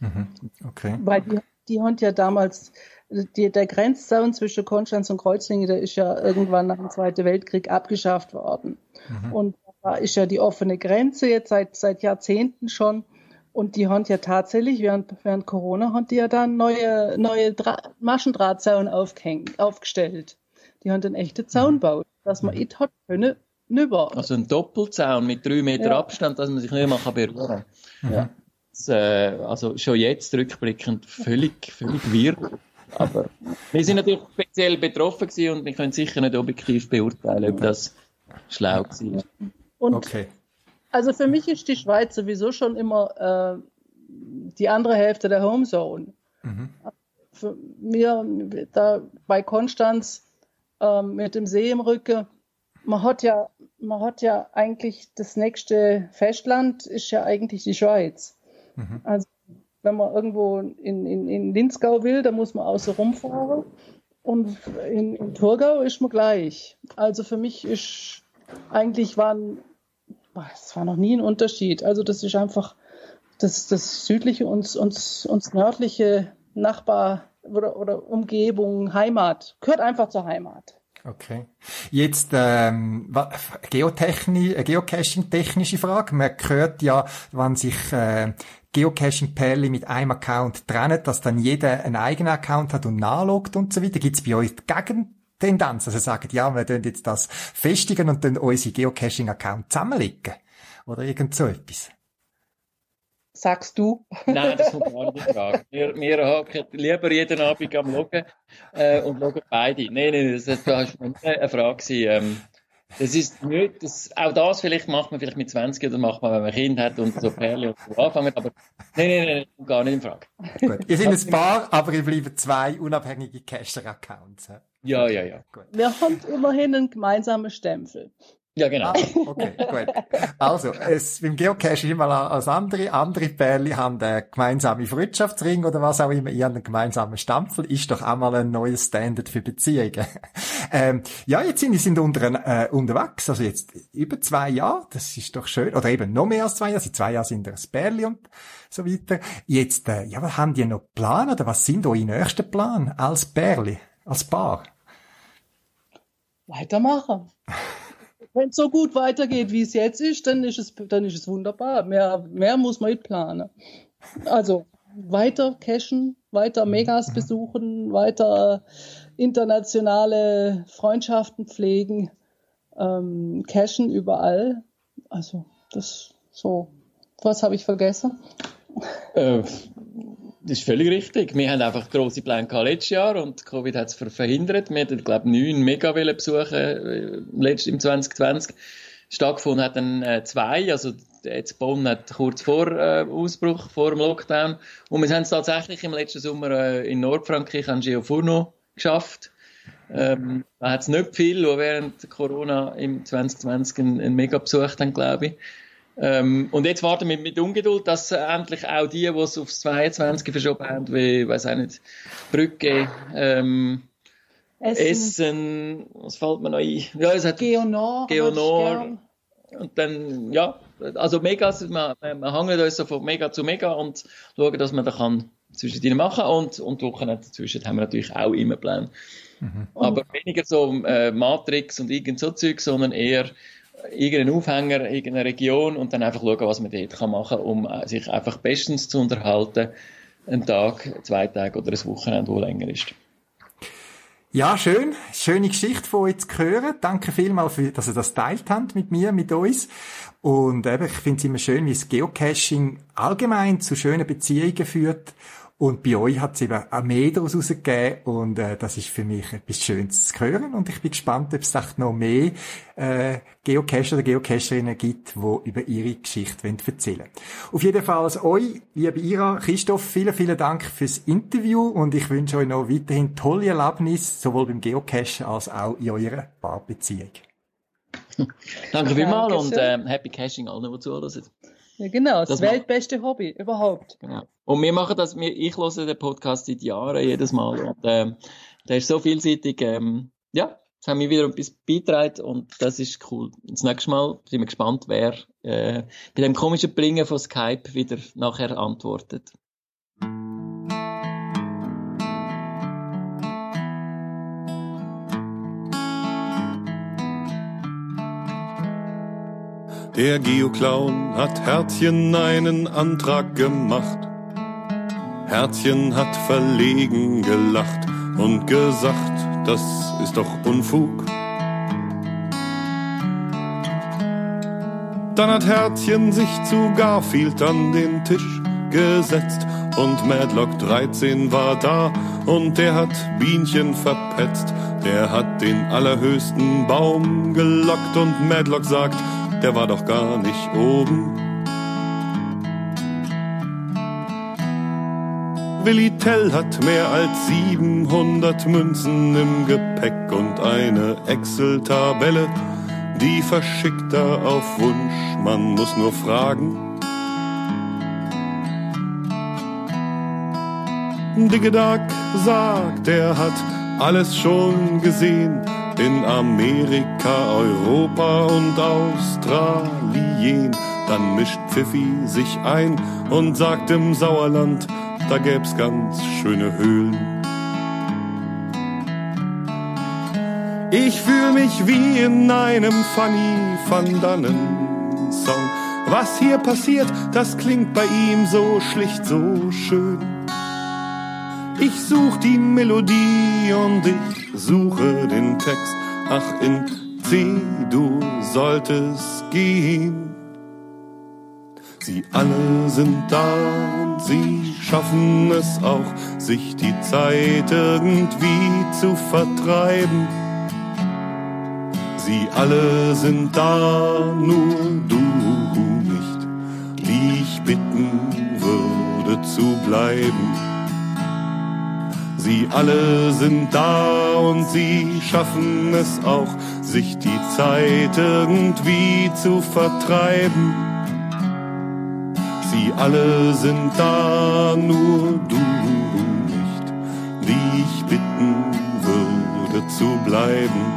A: Mhm. Okay.
C: Weil die, die haben ja damals die, der Grenzzaun zwischen Konstanz und Kreuzlingen, der ist ja irgendwann nach dem Zweiten Weltkrieg abgeschafft worden. Mhm. Und da ist ja die offene Grenze jetzt seit, seit Jahrzehnten schon. Und die haben ja tatsächlich, während, während Corona, haben die ja dann neue, neue Dra Maschendrahtzaun aufgehängt, aufgestellt. Die haben einen echten Zaun mhm. gebaut, dass man mhm. it hat können, nüber.
D: Also ein Doppelzaun mit drei Meter ja. Abstand, dass man sich nicht mehr berühren kann. Ja. Das, äh, also schon jetzt rückblickend völlig, völlig wirr. Aber wir sind natürlich speziell betroffen gewesen und wir können sicher nicht objektiv beurteilen, ob das schlau war.
C: Und okay. Also für mich ist die Schweiz sowieso schon immer äh, die andere Hälfte der Homezone. Mhm. Für mir da bei Konstanz äh, mit dem See im Rücken, man hat ja, man hat ja eigentlich das nächste Festland ist ja eigentlich die Schweiz. Mhm. Also wenn man irgendwo in, in, in Linzgau will, dann muss man außen rumfahren. Und in, in Thurgau ist man gleich. Also für mich ist eigentlich waren, es war noch nie ein Unterschied. Also das ist einfach das, das südliche und, und, und nördliche Nachbar oder, oder Umgebung, Heimat, gehört einfach zur Heimat.
A: Okay. Jetzt ähm, Geotechnik, äh, Geocaching-technische Frage. Man hört ja, wenn sich äh, Geocaching-Pärchen mit einem Account trennen, dass dann jeder einen eigenen Account hat und nachloggt und so weiter. Gibt es bei euch Gegentendenz? Also sagt, ja, wir tun jetzt das festigen und dann unsere Geocaching-Account zusammenlegen? Oder irgend so etwas?
C: sagst du?
D: Nein, das kommt gar nicht in Frage. Wir, wir hocken lieber jeden Abend am Loggen äh, und schauen beide. Nein, nein, das, das war eine Frage. Ähm, das ist nicht, das, auch das vielleicht macht man vielleicht mit 20 oder macht man, wenn man ein Kind hat und so Perle und so anfangen, aber nein, nein, nein, gar nicht in Frage.
A: Gut. Ihr seid ein Paar, aber ihr bleiben zwei unabhängige Cacher-Accounts.
D: Ja, ja, ja.
C: Gut. Wir haben immerhin einen gemeinsamen Stempel.
D: Ja, genau. Ah,
A: okay, gut. Also, es, beim Geocache ist immer als andere, andere Pärchen haben einen gemeinsamen Freundschaftsring oder was auch immer, ihr einen gemeinsamen Stampfel, ist doch auch mal ein neues Standard für Beziehungen. ähm, ja, jetzt sind, sind unter, äh, unterwegs, also jetzt über zwei Jahre, das ist doch schön, oder eben noch mehr als zwei Jahre, seit zwei Jahren sind ihr ein Pärchen und so weiter. Jetzt, äh, ja, was haben die noch Plan oder was sind eure nächsten Plan als Pärchen, als Paar?
C: Weitermachen. Wenn es so gut weitergeht, wie es jetzt ist, dann ist es, dann ist es wunderbar. Mehr, mehr muss man nicht planen. Also weiter cashen, weiter Megas besuchen, weiter internationale Freundschaften pflegen, ähm, cashen überall. Also das so. Was habe ich vergessen?
D: Äh, das ist völlig richtig. Wir haben einfach grosse Pläne letztes Jahr und Covid hat es verhindert. Wir hatten, glaube ich, neun Megawellen-Besuche äh, im 2020. Stattgefunden hat dann äh, zwei, also jetzt Bonn hat kurz vor äh, Ausbruch, vor dem Lockdown. Und wir haben es tatsächlich im letzten Sommer äh, in Nordfrankreich an Geofurno geschafft. Ähm, da hat es nicht viel, die während Corona im 2020 einen, einen Mega besucht haben, glaube ich. Ähm, und jetzt warten wir mit Ungeduld, dass endlich auch die, die es aufs 22 verschoben haben, wie, weiß auch nicht, Brücke, ähm, Essen. Essen, was fällt mir noch ein?
C: Ja, es hat Geonor.
D: Geonor. Und dann, ja, also Megas, wir, wir hängen uns so von Mega zu Mega und schauen, dass man da kann zwischen denen machen und, und Wochenende dazwischen haben wir natürlich auch immer Pläne. Mhm. Aber weniger so äh, Matrix und irgend so Zeug, sondern eher irgendeinen Aufhänger, irgendeine Region und dann einfach schauen, was man dort machen kann, um äh, sich einfach bestens zu unterhalten. Einen Tag, zwei Tage oder ein Wochenende, wo länger ist.
A: Ja, schön. Schöne Geschichte von euch zu hören. Danke vielmals, dass ihr das teilt habt mit mir, mit uns. Und eben, ich finde es immer schön, wie das Geocaching allgemein zu schönen Beziehungen führt und bei euch hat es eben auch mehr daraus rausgegeben und äh, das ist für mich etwas Schönes zu hören und ich bin gespannt, ob es noch mehr äh, Geocacher oder Geocacherinnen gibt, die über ihre Geschichte erzählen wollen. Auf jeden Fall als euch, liebe Ira, Christoph, vielen, vielen Dank fürs Interview und ich wünsche euch noch weiterhin tolle Erlebnisse, sowohl beim Geocachen als auch in eurer Paarbeziehung.
D: Danke vielmals und äh, Happy Caching allen, die zuhören.
C: Ja, genau, das, das weltbeste Hobby überhaupt. Genau.
D: Und wir machen das, wir, ich höre den Podcast seit Jahren jedes Mal und ähm, der ist so vielseitig. Ähm, ja, jetzt haben wir wieder etwas beitragen und das ist cool. Das nächste Mal sind wir gespannt, wer äh, bei dem komischen Bringen von Skype wieder nachher antwortet.
B: Der Geoclown hat Herzchen einen Antrag gemacht Herzchen hat verlegen gelacht und gesagt, das ist doch Unfug. Dann hat Herzchen sich zu Garfield an den Tisch gesetzt und Madlock 13 war da und der hat Bienchen verpetzt. Der hat den allerhöchsten Baum gelockt und Madlock sagt, der war doch gar nicht oben. Willi Tell hat mehr als 700 Münzen im Gepäck und eine Excel-Tabelle, die verschickt er auf Wunsch, man muss nur fragen. Diggedag sagt, er hat alles schon gesehen in Amerika, Europa und Australien. Dann mischt Pfiffi sich ein und sagt im Sauerland, da gäb's ganz schöne Höhlen. Ich fühl mich wie in einem Fanny van Dannen Song. Was hier passiert, das klingt bei ihm so schlicht, so schön. Ich such die Melodie und ich suche den Text. Ach, in C, du solltest gehen. Sie alle sind da und sie schaffen es auch, sich die Zeit irgendwie zu vertreiben. Sie alle sind da, nur du nicht, die ich bitten würde zu bleiben. Sie alle sind da und sie schaffen es auch, sich die Zeit irgendwie zu vertreiben. Alle sind da, nur du nicht, die ich bitten würde zu bleiben.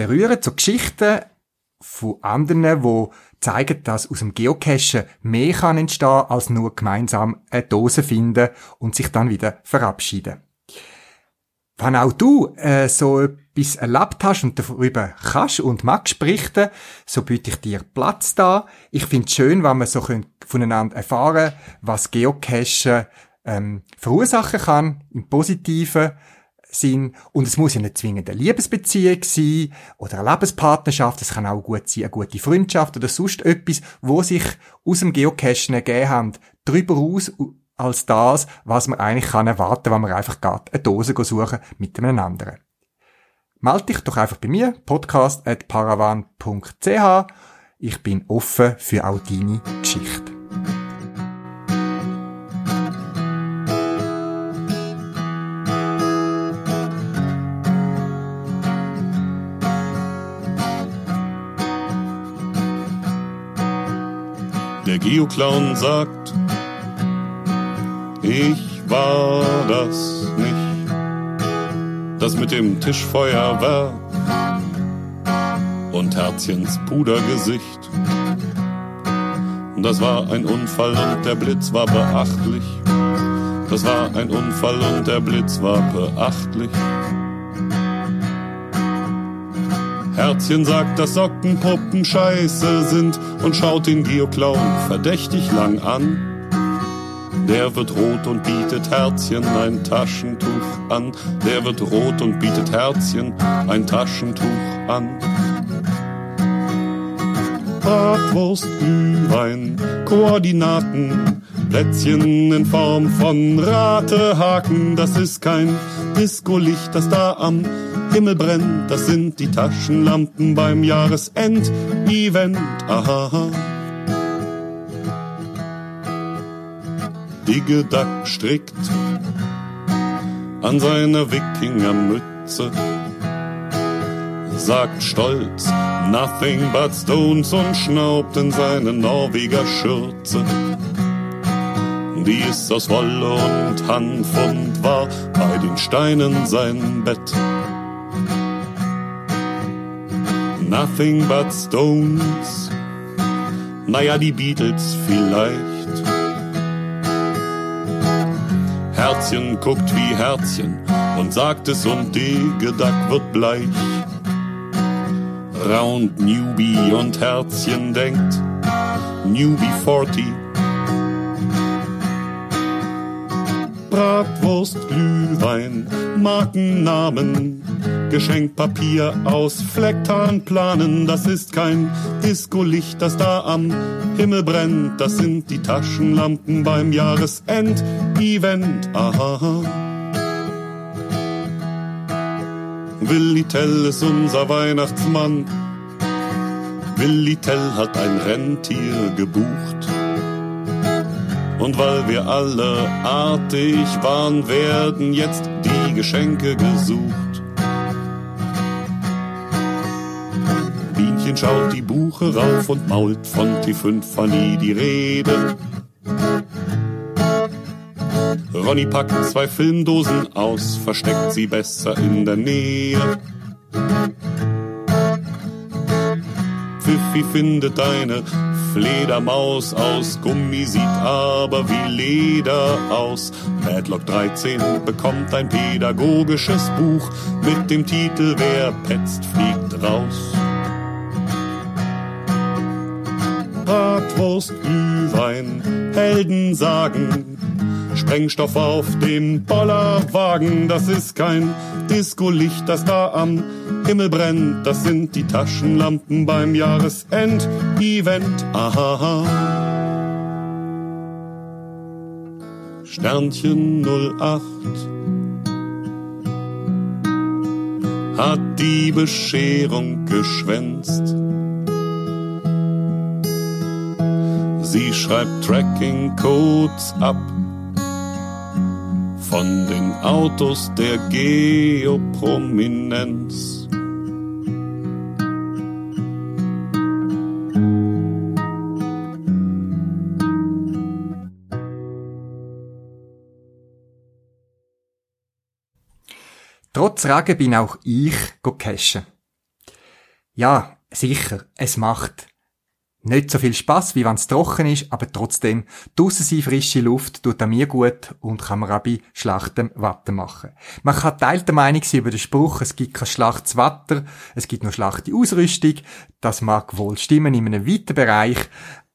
A: Berühren so Geschichten von anderen, wo zeigen, dass aus dem Geocachen mehr kann entstehen, als nur gemeinsam eine Dose finden und sich dann wieder verabschieden. Wenn auch du äh, so etwas erlebt hast und darüber kannst und magst berichten, so biete ich dir Platz da. Ich finde es schön, wenn wir so voneinander erfahren, was Geocachen ähm, verursachen kann, im Positiven, sind. Und es muss ja nicht zwingend eine Liebesbeziehung sein oder eine Lebenspartnerschaft. Es kann auch gut sein, eine gute Freundschaft oder sonst etwas, wo sich aus dem Geocachen ergeben haben, darüber aus als das, was man eigentlich kann erwarten, wenn man einfach gerade eine Dose suchen mit einem anderen. Meld dich doch einfach bei mir, podcast.paravan.ch. Ich bin offen für auch deine Geschichte.
B: Geoclown sagt, ich war das nicht. Das mit dem Tischfeuerwerk und Herzchens Pudergesicht. Das war ein Unfall und der Blitz war beachtlich. Das war ein Unfall und der Blitz war beachtlich. Herzchen sagt, dass Sockenpuppen scheiße sind und schaut den Geoclown verdächtig lang an. Der wird rot und bietet Herzchen ein Taschentuch an. Der wird rot und bietet Herzchen ein Taschentuch an. Bratwurst, Glühwein, Koordinaten, Plätzchen in Form von Ratehaken. Das ist kein Discolicht, das da am Himmel brennt, das sind die Taschenlampen beim Jahresend-Event. Aha. Diggedack strickt an seiner Wikingermütze sagt stolz, nothing but stones und schnaubt in seine Norweger Schürze. Die ist aus Wolle und Hanf und war bei den Steinen sein Bett. Nothing but stones, naja, die Beatles vielleicht. Herzchen guckt wie Herzchen und sagt es und Degedack wird bleich. Round Newbie und Herzchen denkt, Newbie 40. Bratwurst, Glühwein, Markennamen, Geschenkpapier aus Flecktarnplanen, das ist kein Discolicht, das da am Himmel brennt, das sind die Taschenlampen beim Jahresend-Event. Aha. Willi Tell ist unser Weihnachtsmann. Willi Tell hat ein Rentier gebucht. Und weil wir alle artig waren, werden jetzt die Geschenke gesucht. Bienchen schaut die Buche rauf und mault von T5 Fanny die Rede. Ronny packt zwei Filmdosen aus, versteckt sie besser in der Nähe. Pfiffi findet eine Fledermaus aus Gummi, sieht aber wie Leder aus. Madlock 13 bekommt ein pädagogisches Buch mit dem Titel Wer petzt, fliegt raus. Bratwurst, Glühwein, Helden sagen, Sprengstoff auf dem Bollerwagen, das ist kein Discolicht, das da am Himmel brennt, das sind die Taschenlampen beim Jahresend-Event. Aha. Sternchen 08 hat die Bescherung geschwänzt. Sie schreibt Tracking-Codes ab von den Autos der Geoprominenz.
A: Trotz Regen bin auch ich cashen. Ja, sicher, es macht nicht so viel Spaß, wie wenn es trocken ist, aber trotzdem, draussen sein frische Luft tut an mir gut und kann man auch bei schlechtem Wetter machen. Man kann teilter Meinung sein über den Spruch, es gibt kein schlechtes Wetter, es gibt nur schlechte Ausrüstung. Das mag wohl stimmen in einem weiten Bereich,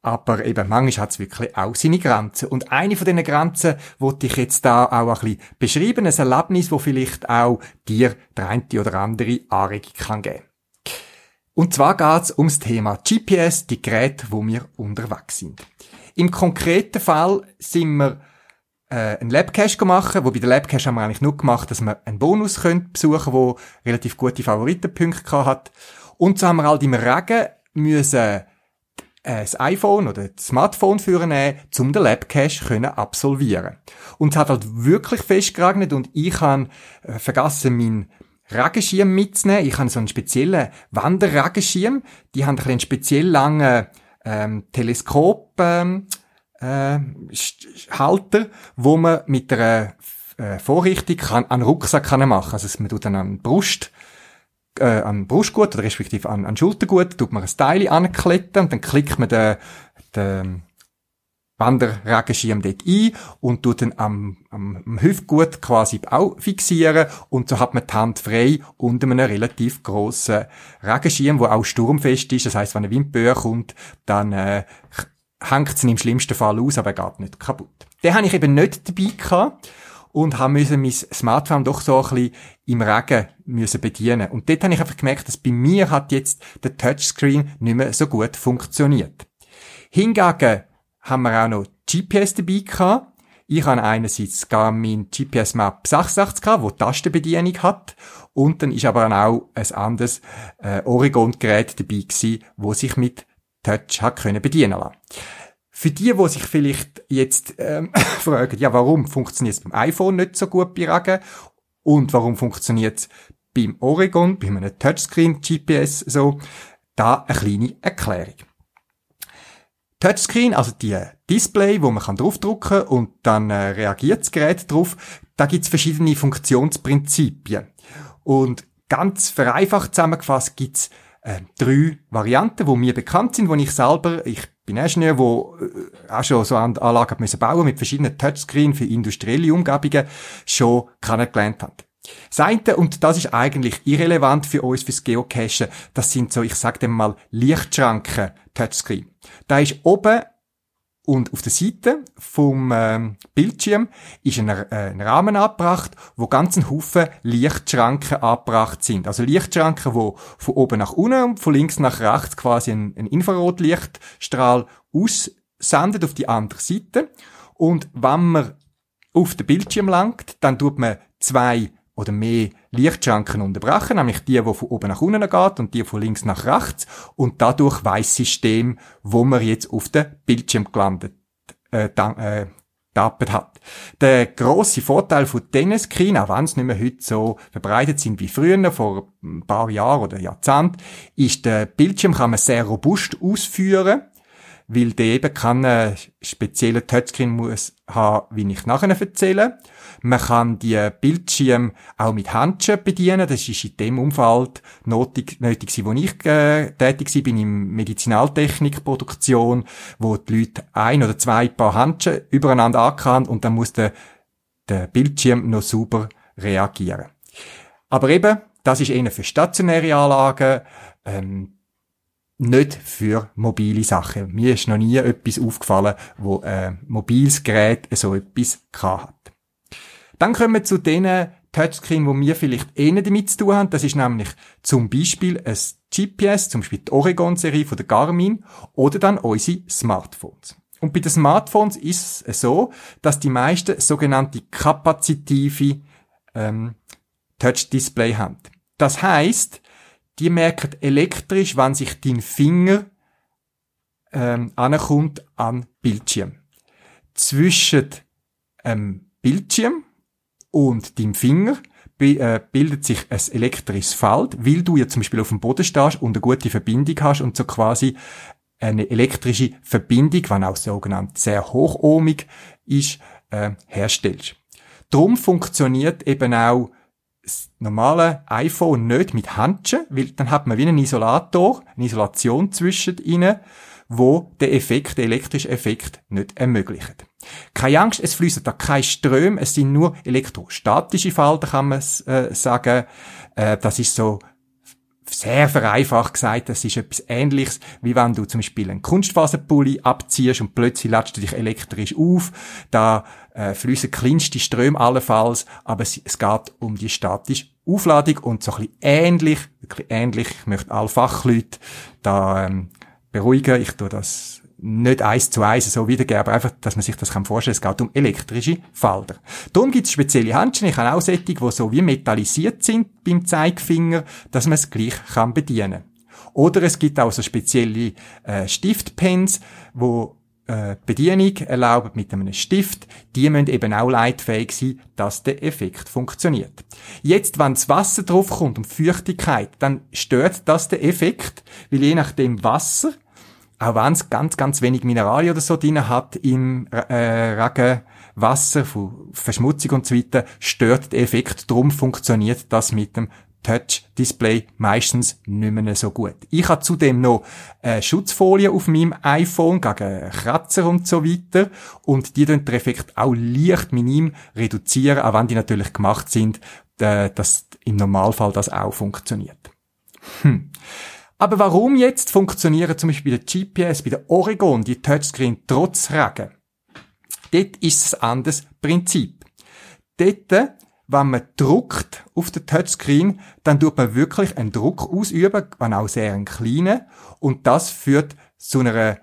A: aber eben manchmal hat es wirklich auch seine Grenzen. Und eine von diesen Grenzen wollte ich jetzt da auch ein bisschen beschreiben, ein Erlebnis, wo vielleicht auch dir der eine oder andere Anregung kann geben und zwar geht's ums Thema GPS, die Geräte, wo wir unterwegs sind. Im konkreten Fall sind wir äh, einen Labcache gemacht, wo bei der Labcache haben wir eigentlich nur gemacht, dass wir einen Bonus können besuchen, wo relativ gute Favoritenpunkte hat. Und so haben wir halt im Regen müssen äh, das iPhone oder das Smartphone führen, um den Labcache können absolvieren. Und es hat halt wirklich fest geregnet und ich habe äh, vergessen, mein Regenschirm mitzunehmen. Ich habe so einen speziellen Wanderregenschirm. Die haben einen speziell langen ähm, Teleskop ähm, äh, Halter, wo man mit einer äh, Vorrichtung kann, an Rucksack kann machen. Also man tut dann an Brust äh, an Brustgurt oder respektive an, an Schultergut, tut man ein Teil ankletten und dann klickt man den, den Wanderregenschirm dort ein und tut dann am, am, Hüftgut quasi auch fixieren und so hat man die Hand frei unter einem relativ grossen Regenschirm, wo auch sturmfest ist. Das heißt, wenn ein Windböe kommt, dann äh, hängt es im schlimmsten Fall aus, aber er geht nicht kaputt. Den habe ich eben nicht dabei gehabt und müssen mein Smartphone doch so ein bisschen im Regen müssen bedienen. Und dort habe ich einfach gemerkt, dass bei mir hat jetzt der Touchscreen nicht mehr so gut funktioniert. Hingegen haben wir auch noch GPS dabei gehabt. Ich habe einerseits Garmin GPS Map 86 gehabt, wo Tastenbedienung hat. Und dann ist aber auch ein anderes äh, Oregon-Gerät dabei gewesen, wo sich mit Touch hat können bedienen lassen. Für die, die sich vielleicht jetzt ähm, fragen, ja, warum funktioniert es beim iPhone nicht so gut bei Regen und warum funktioniert es beim Oregon, bei einem Touchscreen GPS so, da eine kleine Erklärung. Touchscreen, also die Display, wo man kann draufdrücken und dann äh, reagiert das Gerät drauf, da gibt's verschiedene Funktionsprinzipien. Und ganz vereinfacht zusammengefasst gibt's äh, drei Varianten, die mir bekannt sind, wo ich selber, ich bin Ingenieur, wo äh, auch schon so Anlagen müssen bauen mit verschiedenen Touchscreen für industrielle Umgebungen schon kennengelernt habe. Das und das ist eigentlich irrelevant für uns fürs Geocachen, das sind so, ich sag dem mal, Lichtschranken Touchscreen. Da ist oben und auf der Seite vom ähm, Bildschirm ist ein, äh, ein Rahmen abgebracht, wo ganz ein Haufen Lichtschranken abgebracht sind. Also Lichtschranken, wo von oben nach unten und von links nach rechts quasi ein, ein Infrarotlichtstrahl aussendet auf die andere Seite. Und wenn man auf den Bildschirm langt, dann tut man zwei oder mehr Lichtschranken unterbrechen, nämlich die, die von oben nach unten geht und die von links nach rechts und dadurch das System, wo man jetzt auf den Bildschirm gelandet äh, äh, getappt hat. Der grosse Vorteil von diesen Screen, auch wenn es nicht mehr heute so verbreitet sind wie früher, vor ein paar Jahren oder Jahrzehnten, ist, der Bildschirm kann man sehr robust ausführen weil der eben keinen speziellen Touchscreen muss haben, wie ich nachher erzähle. Man kann die Bildschirme auch mit Handschellen bedienen. Das ist in dem Umfeld nötig, nötig wo ich äh, tätig war, bin in Medizinaltechnikproduktion, wo die Leute ein oder zwei Paar Handschellen übereinander ankann und dann muss der, der Bildschirm noch super reagieren. Aber eben, das ist eher für stationäre Anlagen. Ähm, nicht für mobile Sachen. Mir ist noch nie etwas aufgefallen, wo ein mobiles Gerät so etwas hat. Dann kommen wir zu den Touchscreen, wo wir vielleicht eh damit zu tun haben. Das ist nämlich zum Beispiel ein GPS, zum Beispiel die Oregon-Serie von der Garmin oder dann unsere Smartphones. Und bei den Smartphones ist es so, dass die meisten sogenannte kapazitive ähm, Touch-Display haben. Das heißt, die merken elektrisch, wenn sich dein Finger ähm, ankommt an Bildschirm. Zwischen ähm, Bildschirm und deinem Finger äh, bildet sich ein elektrisches Feld, weil du ja zum Beispiel auf dem Boden stehst und eine gute Verbindung hast und so quasi eine elektrische Verbindung, wenn auch sogenannt sehr hochohmig ist, äh, herstellst. Drum funktioniert eben auch das normale iPhone nicht mit Handschen, weil dann hat man wie einen Isolator, eine Isolation zwischen ihnen, wo der Effekt, der elektrische Effekt nicht ermöglicht. Keine Angst, es fließen da kein Ström, es sind nur elektrostatische Falten, kann man äh, sagen. Äh, das ist so sehr vereinfacht gesagt, das ist etwas ähnliches, wie wenn du zum Beispiel einen Kunstfaserpulli abziehst und plötzlich ladest du dich elektrisch auf. Da äh, fließen kleinste Ströme allenfalls, aber es, es, geht um die statische Aufladung und so ein bisschen ähnlich, wirklich ähnlich, ich möchte alle Fachleute da ähm, beruhigen, ich tue das nicht eins zu eins so wiedergeben, aber einfach, dass man sich das vorstellen kann. Es geht um elektrische Falter. Darum gibt es spezielle Handschellen. Ich habe auch solche, die so wie metallisiert sind beim Zeigefinger, dass man es gleich kann bedienen Oder es gibt auch so spezielle äh, Stiftpens, wo äh, Bedienung erlauben mit einem Stift, die müssen eben auch leitfähig sein, dass der Effekt funktioniert. Jetzt, wenn das Wasser draufkommt und Feuchtigkeit, dann stört das den Effekt, weil je nachdem Wasser auch wenn es ganz, ganz wenig Mineralien oder so drin hat im äh, Regenwasser, von Verschmutzung und so weiter, stört der Effekt. Drum funktioniert das mit dem Touch-Display meistens nicht mehr so gut. Ich habe zudem noch äh, Schutzfolie auf meinem iPhone gegen Kratzer und so weiter und die den Effekt auch leicht minim reduzieren, auch wenn die natürlich gemacht sind, äh, dass im Normalfall das auch funktioniert. Hm. Aber warum jetzt funktionieren zum Beispiel bei der GPS, bei der Oregon, die Touchscreen trotz Regen? Dort ist ein anderes Prinzip. Dort, wenn man druckt auf der Touchscreen, dann tut man wirklich einen Druck ausüben, wenn auch sehr einen kleinen, und das führt zu einer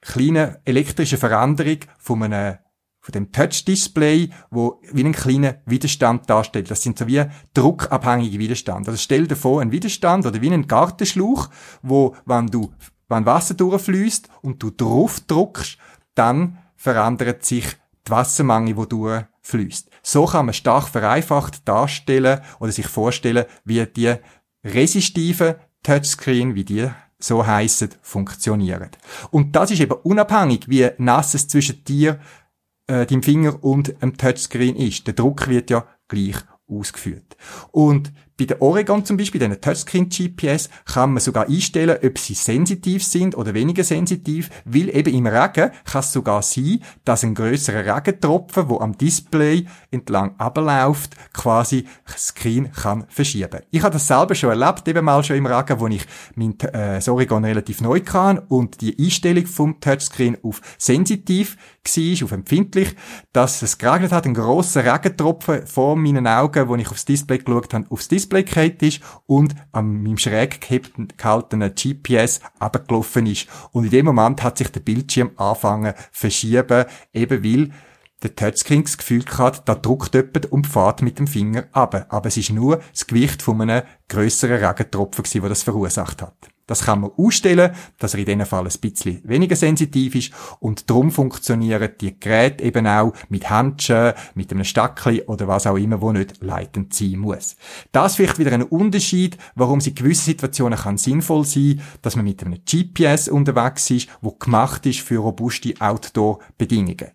A: kleinen elektrischen Veränderung von einem von dem Touch-Display, wo wie einen kleinen Widerstand darstellt. Das sind so wie druckabhängige Widerstand. Also stell dir vor, ein Widerstand oder wie ein Gartenschlauch, wo, wenn du, wenn Wasser durchfließt und du drauf druckst, dann verändert sich die Wassermenge, die durchfließt. fließt. So kann man stark vereinfacht darstellen oder sich vorstellen, wie die resistiven Touchscreen, wie die so heissen, funktionieren. Und das ist eben unabhängig, wie nass es zwischen dir, äh, deinem Finger und dem Touchscreen ist. Der Druck wird ja gleich ausgeführt. Und bei der Oregon zum Beispiel, den Touchscreen GPS, kann man sogar einstellen, ob sie sensitiv sind oder weniger sensitiv, weil eben im Regen kann es sogar sein, dass ein größerer Regentropfen, wo am Display entlang abläuft, quasi das Screen kann verschieben. Ich habe das selber schon erlebt, eben mal schon im Regen, wo ich mein äh, Oregon relativ neu kann und die Einstellung vom Touchscreen auf sensitiv war, auf empfindlich, dass es geregnet hat, ein grosser Regentropfen vor meinen Augen, wo ich aufs Display geschaut habe, aufs Display Display gefallen ist und an meinem schräg gehaltenen GPS abgelaufen ist. Und in dem Moment hat sich der Bildschirm angefangen zu verschieben, eben weil der Touchscreen das Gefühl hat, da druckt jemand und fährt mit dem Finger ab. Aber es ist nur das Gewicht von einem grösseren Regentropfen der das verursacht hat. Das kann man ausstellen, dass er in diesem Fall ein bisschen weniger sensitiv ist und darum funktionieren die Geräte eben auch mit Handschuhen, mit einem Stackli oder was auch immer, wo nicht leitend sein muss. Das vielleicht wieder ein Unterschied, warum es in gewissen Situationen kann sinnvoll sein, dass man mit einem GPS unterwegs ist, wo gemacht ist für robuste Outdoor-Bedingungen.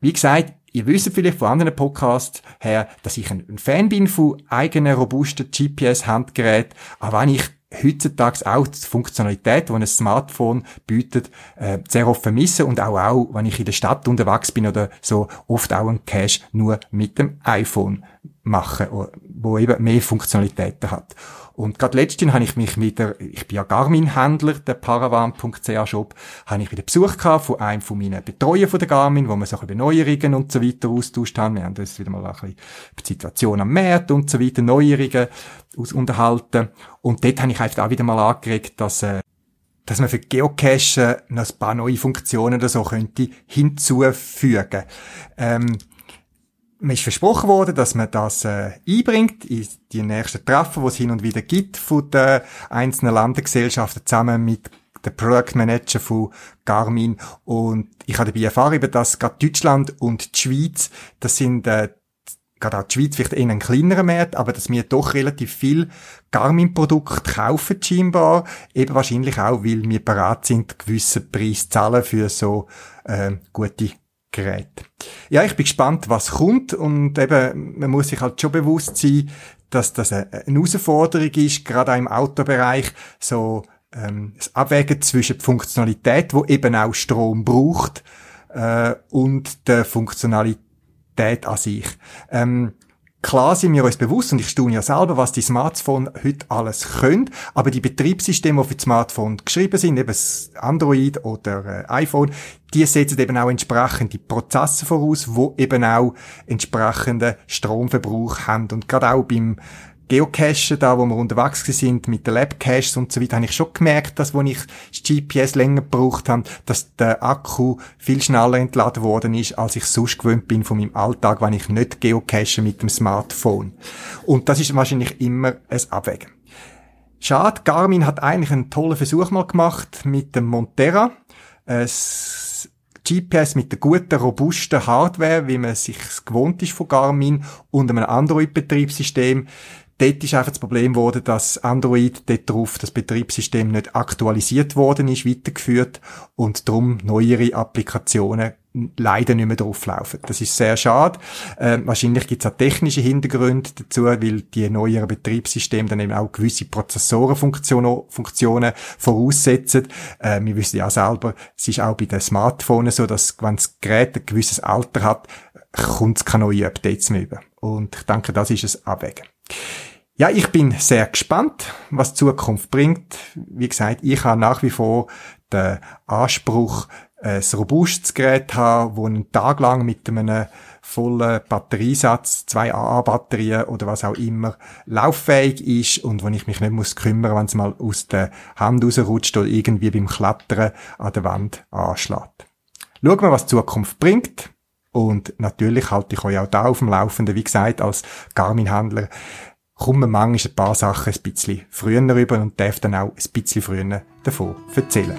A: Wie gesagt, Ihr wisst vielleicht von anderen Podcasts her, dass ich ein Fan bin von eigenen robusten GPS-Handgeräten, aber wenn ich heutzutage auch die Funktionalität, die ein Smartphone bietet, äh, sehr oft vermissen und auch, auch, wenn ich in der Stadt unterwegs bin oder so, oft auch ein Cache nur mit dem iPhone machen, wo eben mehr Funktionalitäten hat. Und gerade letztens habe ich mich mit der, ich bin ja Garmin-Händler, der Paravan.ch Shop, habe ich wieder Besuch gehabt von einem von meinen Betreuern von der Garmin, wo wir so über Neuerungen und so weiter austauscht haben. Wir haben uns wieder mal ein bisschen die Situation am Markt und so weiter, Neuerungen aus unterhalten. Und dort habe ich einfach auch wieder mal angeregt, dass, äh, dass man für Geocache noch ein paar neue Funktionen oder so könnte hinzufügen. Ähm, mir ist versprochen worden, dass man das äh, einbringt in die nächsten Treffen, die es hin und wieder gibt von den einzelnen Landesgesellschaften zusammen mit der Produktmanager von Garmin. Und ich habe dabei erfahren, dass gerade Deutschland und die Schweiz, das sind äh, gerade auch die Schweiz vielleicht eher ein kleinerer Markt, aber dass wir doch relativ viel Garmin-Produkte kaufen scheinbar, eben wahrscheinlich auch, weil wir bereit sind, gewissen Preis zu zahlen für so äh, gute Gerät. Ja, ich bin gespannt, was kommt und eben, man muss sich halt schon bewusst sein, dass das eine Herausforderung ist, gerade auch im Autobereich, so ähm, das Abwägen zwischen der Funktionalität, wo eben auch Strom braucht, äh, und der Funktionalität an sich. Ähm, Klar sind wir uns bewusst, und ich staune ja selber, was die Smartphone heute alles können, aber die Betriebssysteme, die für das Smartphone geschrieben sind, eben das Android oder äh, iPhone, die setzen eben auch entsprechende Prozesse voraus, wo eben auch entsprechenden Stromverbrauch haben. Und gerade auch beim Geocachen, da wo wir unterwegs sind mit den Labcaches und so weiter, habe ich schon gemerkt, dass, wo ich das GPS länger gebraucht habe, dass der Akku viel schneller entladen worden ist, als ich sonst gewöhnt bin von meinem Alltag, wenn ich nicht geocache mit dem Smartphone. Und das ist wahrscheinlich immer ein Abwägen. Schade, Garmin hat eigentlich einen tollen Versuch mal gemacht mit dem Montera. Es GPS mit der guten, robusten Hardware, wie man sich gewohnt ist von Garmin und einem Android-Betriebssystem. Dort ist einfach das Problem geworden, dass Android dort drauf das Betriebssystem nicht aktualisiert worden ist, weitergeführt und darum neuere Applikationen leider nicht mehr drauflaufen. Das ist sehr schade. Äh, wahrscheinlich gibt es auch technische Hintergründe dazu, weil die neueren Betriebssysteme dann eben auch gewisse Prozessorenfunktionen Funktionen voraussetzen. Äh, wir wissen ja selber, es ist auch bei den Smartphones so, dass wenn das Gerät ein gewisses Alter hat, kommt es keine neuen Updates mehr über. Und ich denke, das ist es Abwägen. Ja, ich bin sehr gespannt, was die Zukunft bringt. Wie gesagt, ich habe nach wie vor den Anspruch, ein robustes Gerät haben, das einen Tag lang mit einem vollen Batteriesatz, zwei AA-Batterien oder was auch immer, lauffähig ist und wo ich mich nicht muss kümmern, wenn es mal aus der Hand rausrutscht oder irgendwie beim Klettern an der Wand anschlägt. Schauen wir, was die Zukunft bringt. Und natürlich halte ich euch auch da auf dem Laufenden. Wie gesagt, als Garmin-Handler kommen manchmal ein paar Sachen ein bisschen früher rüber und darf dann auch ein bisschen früher davon erzählen.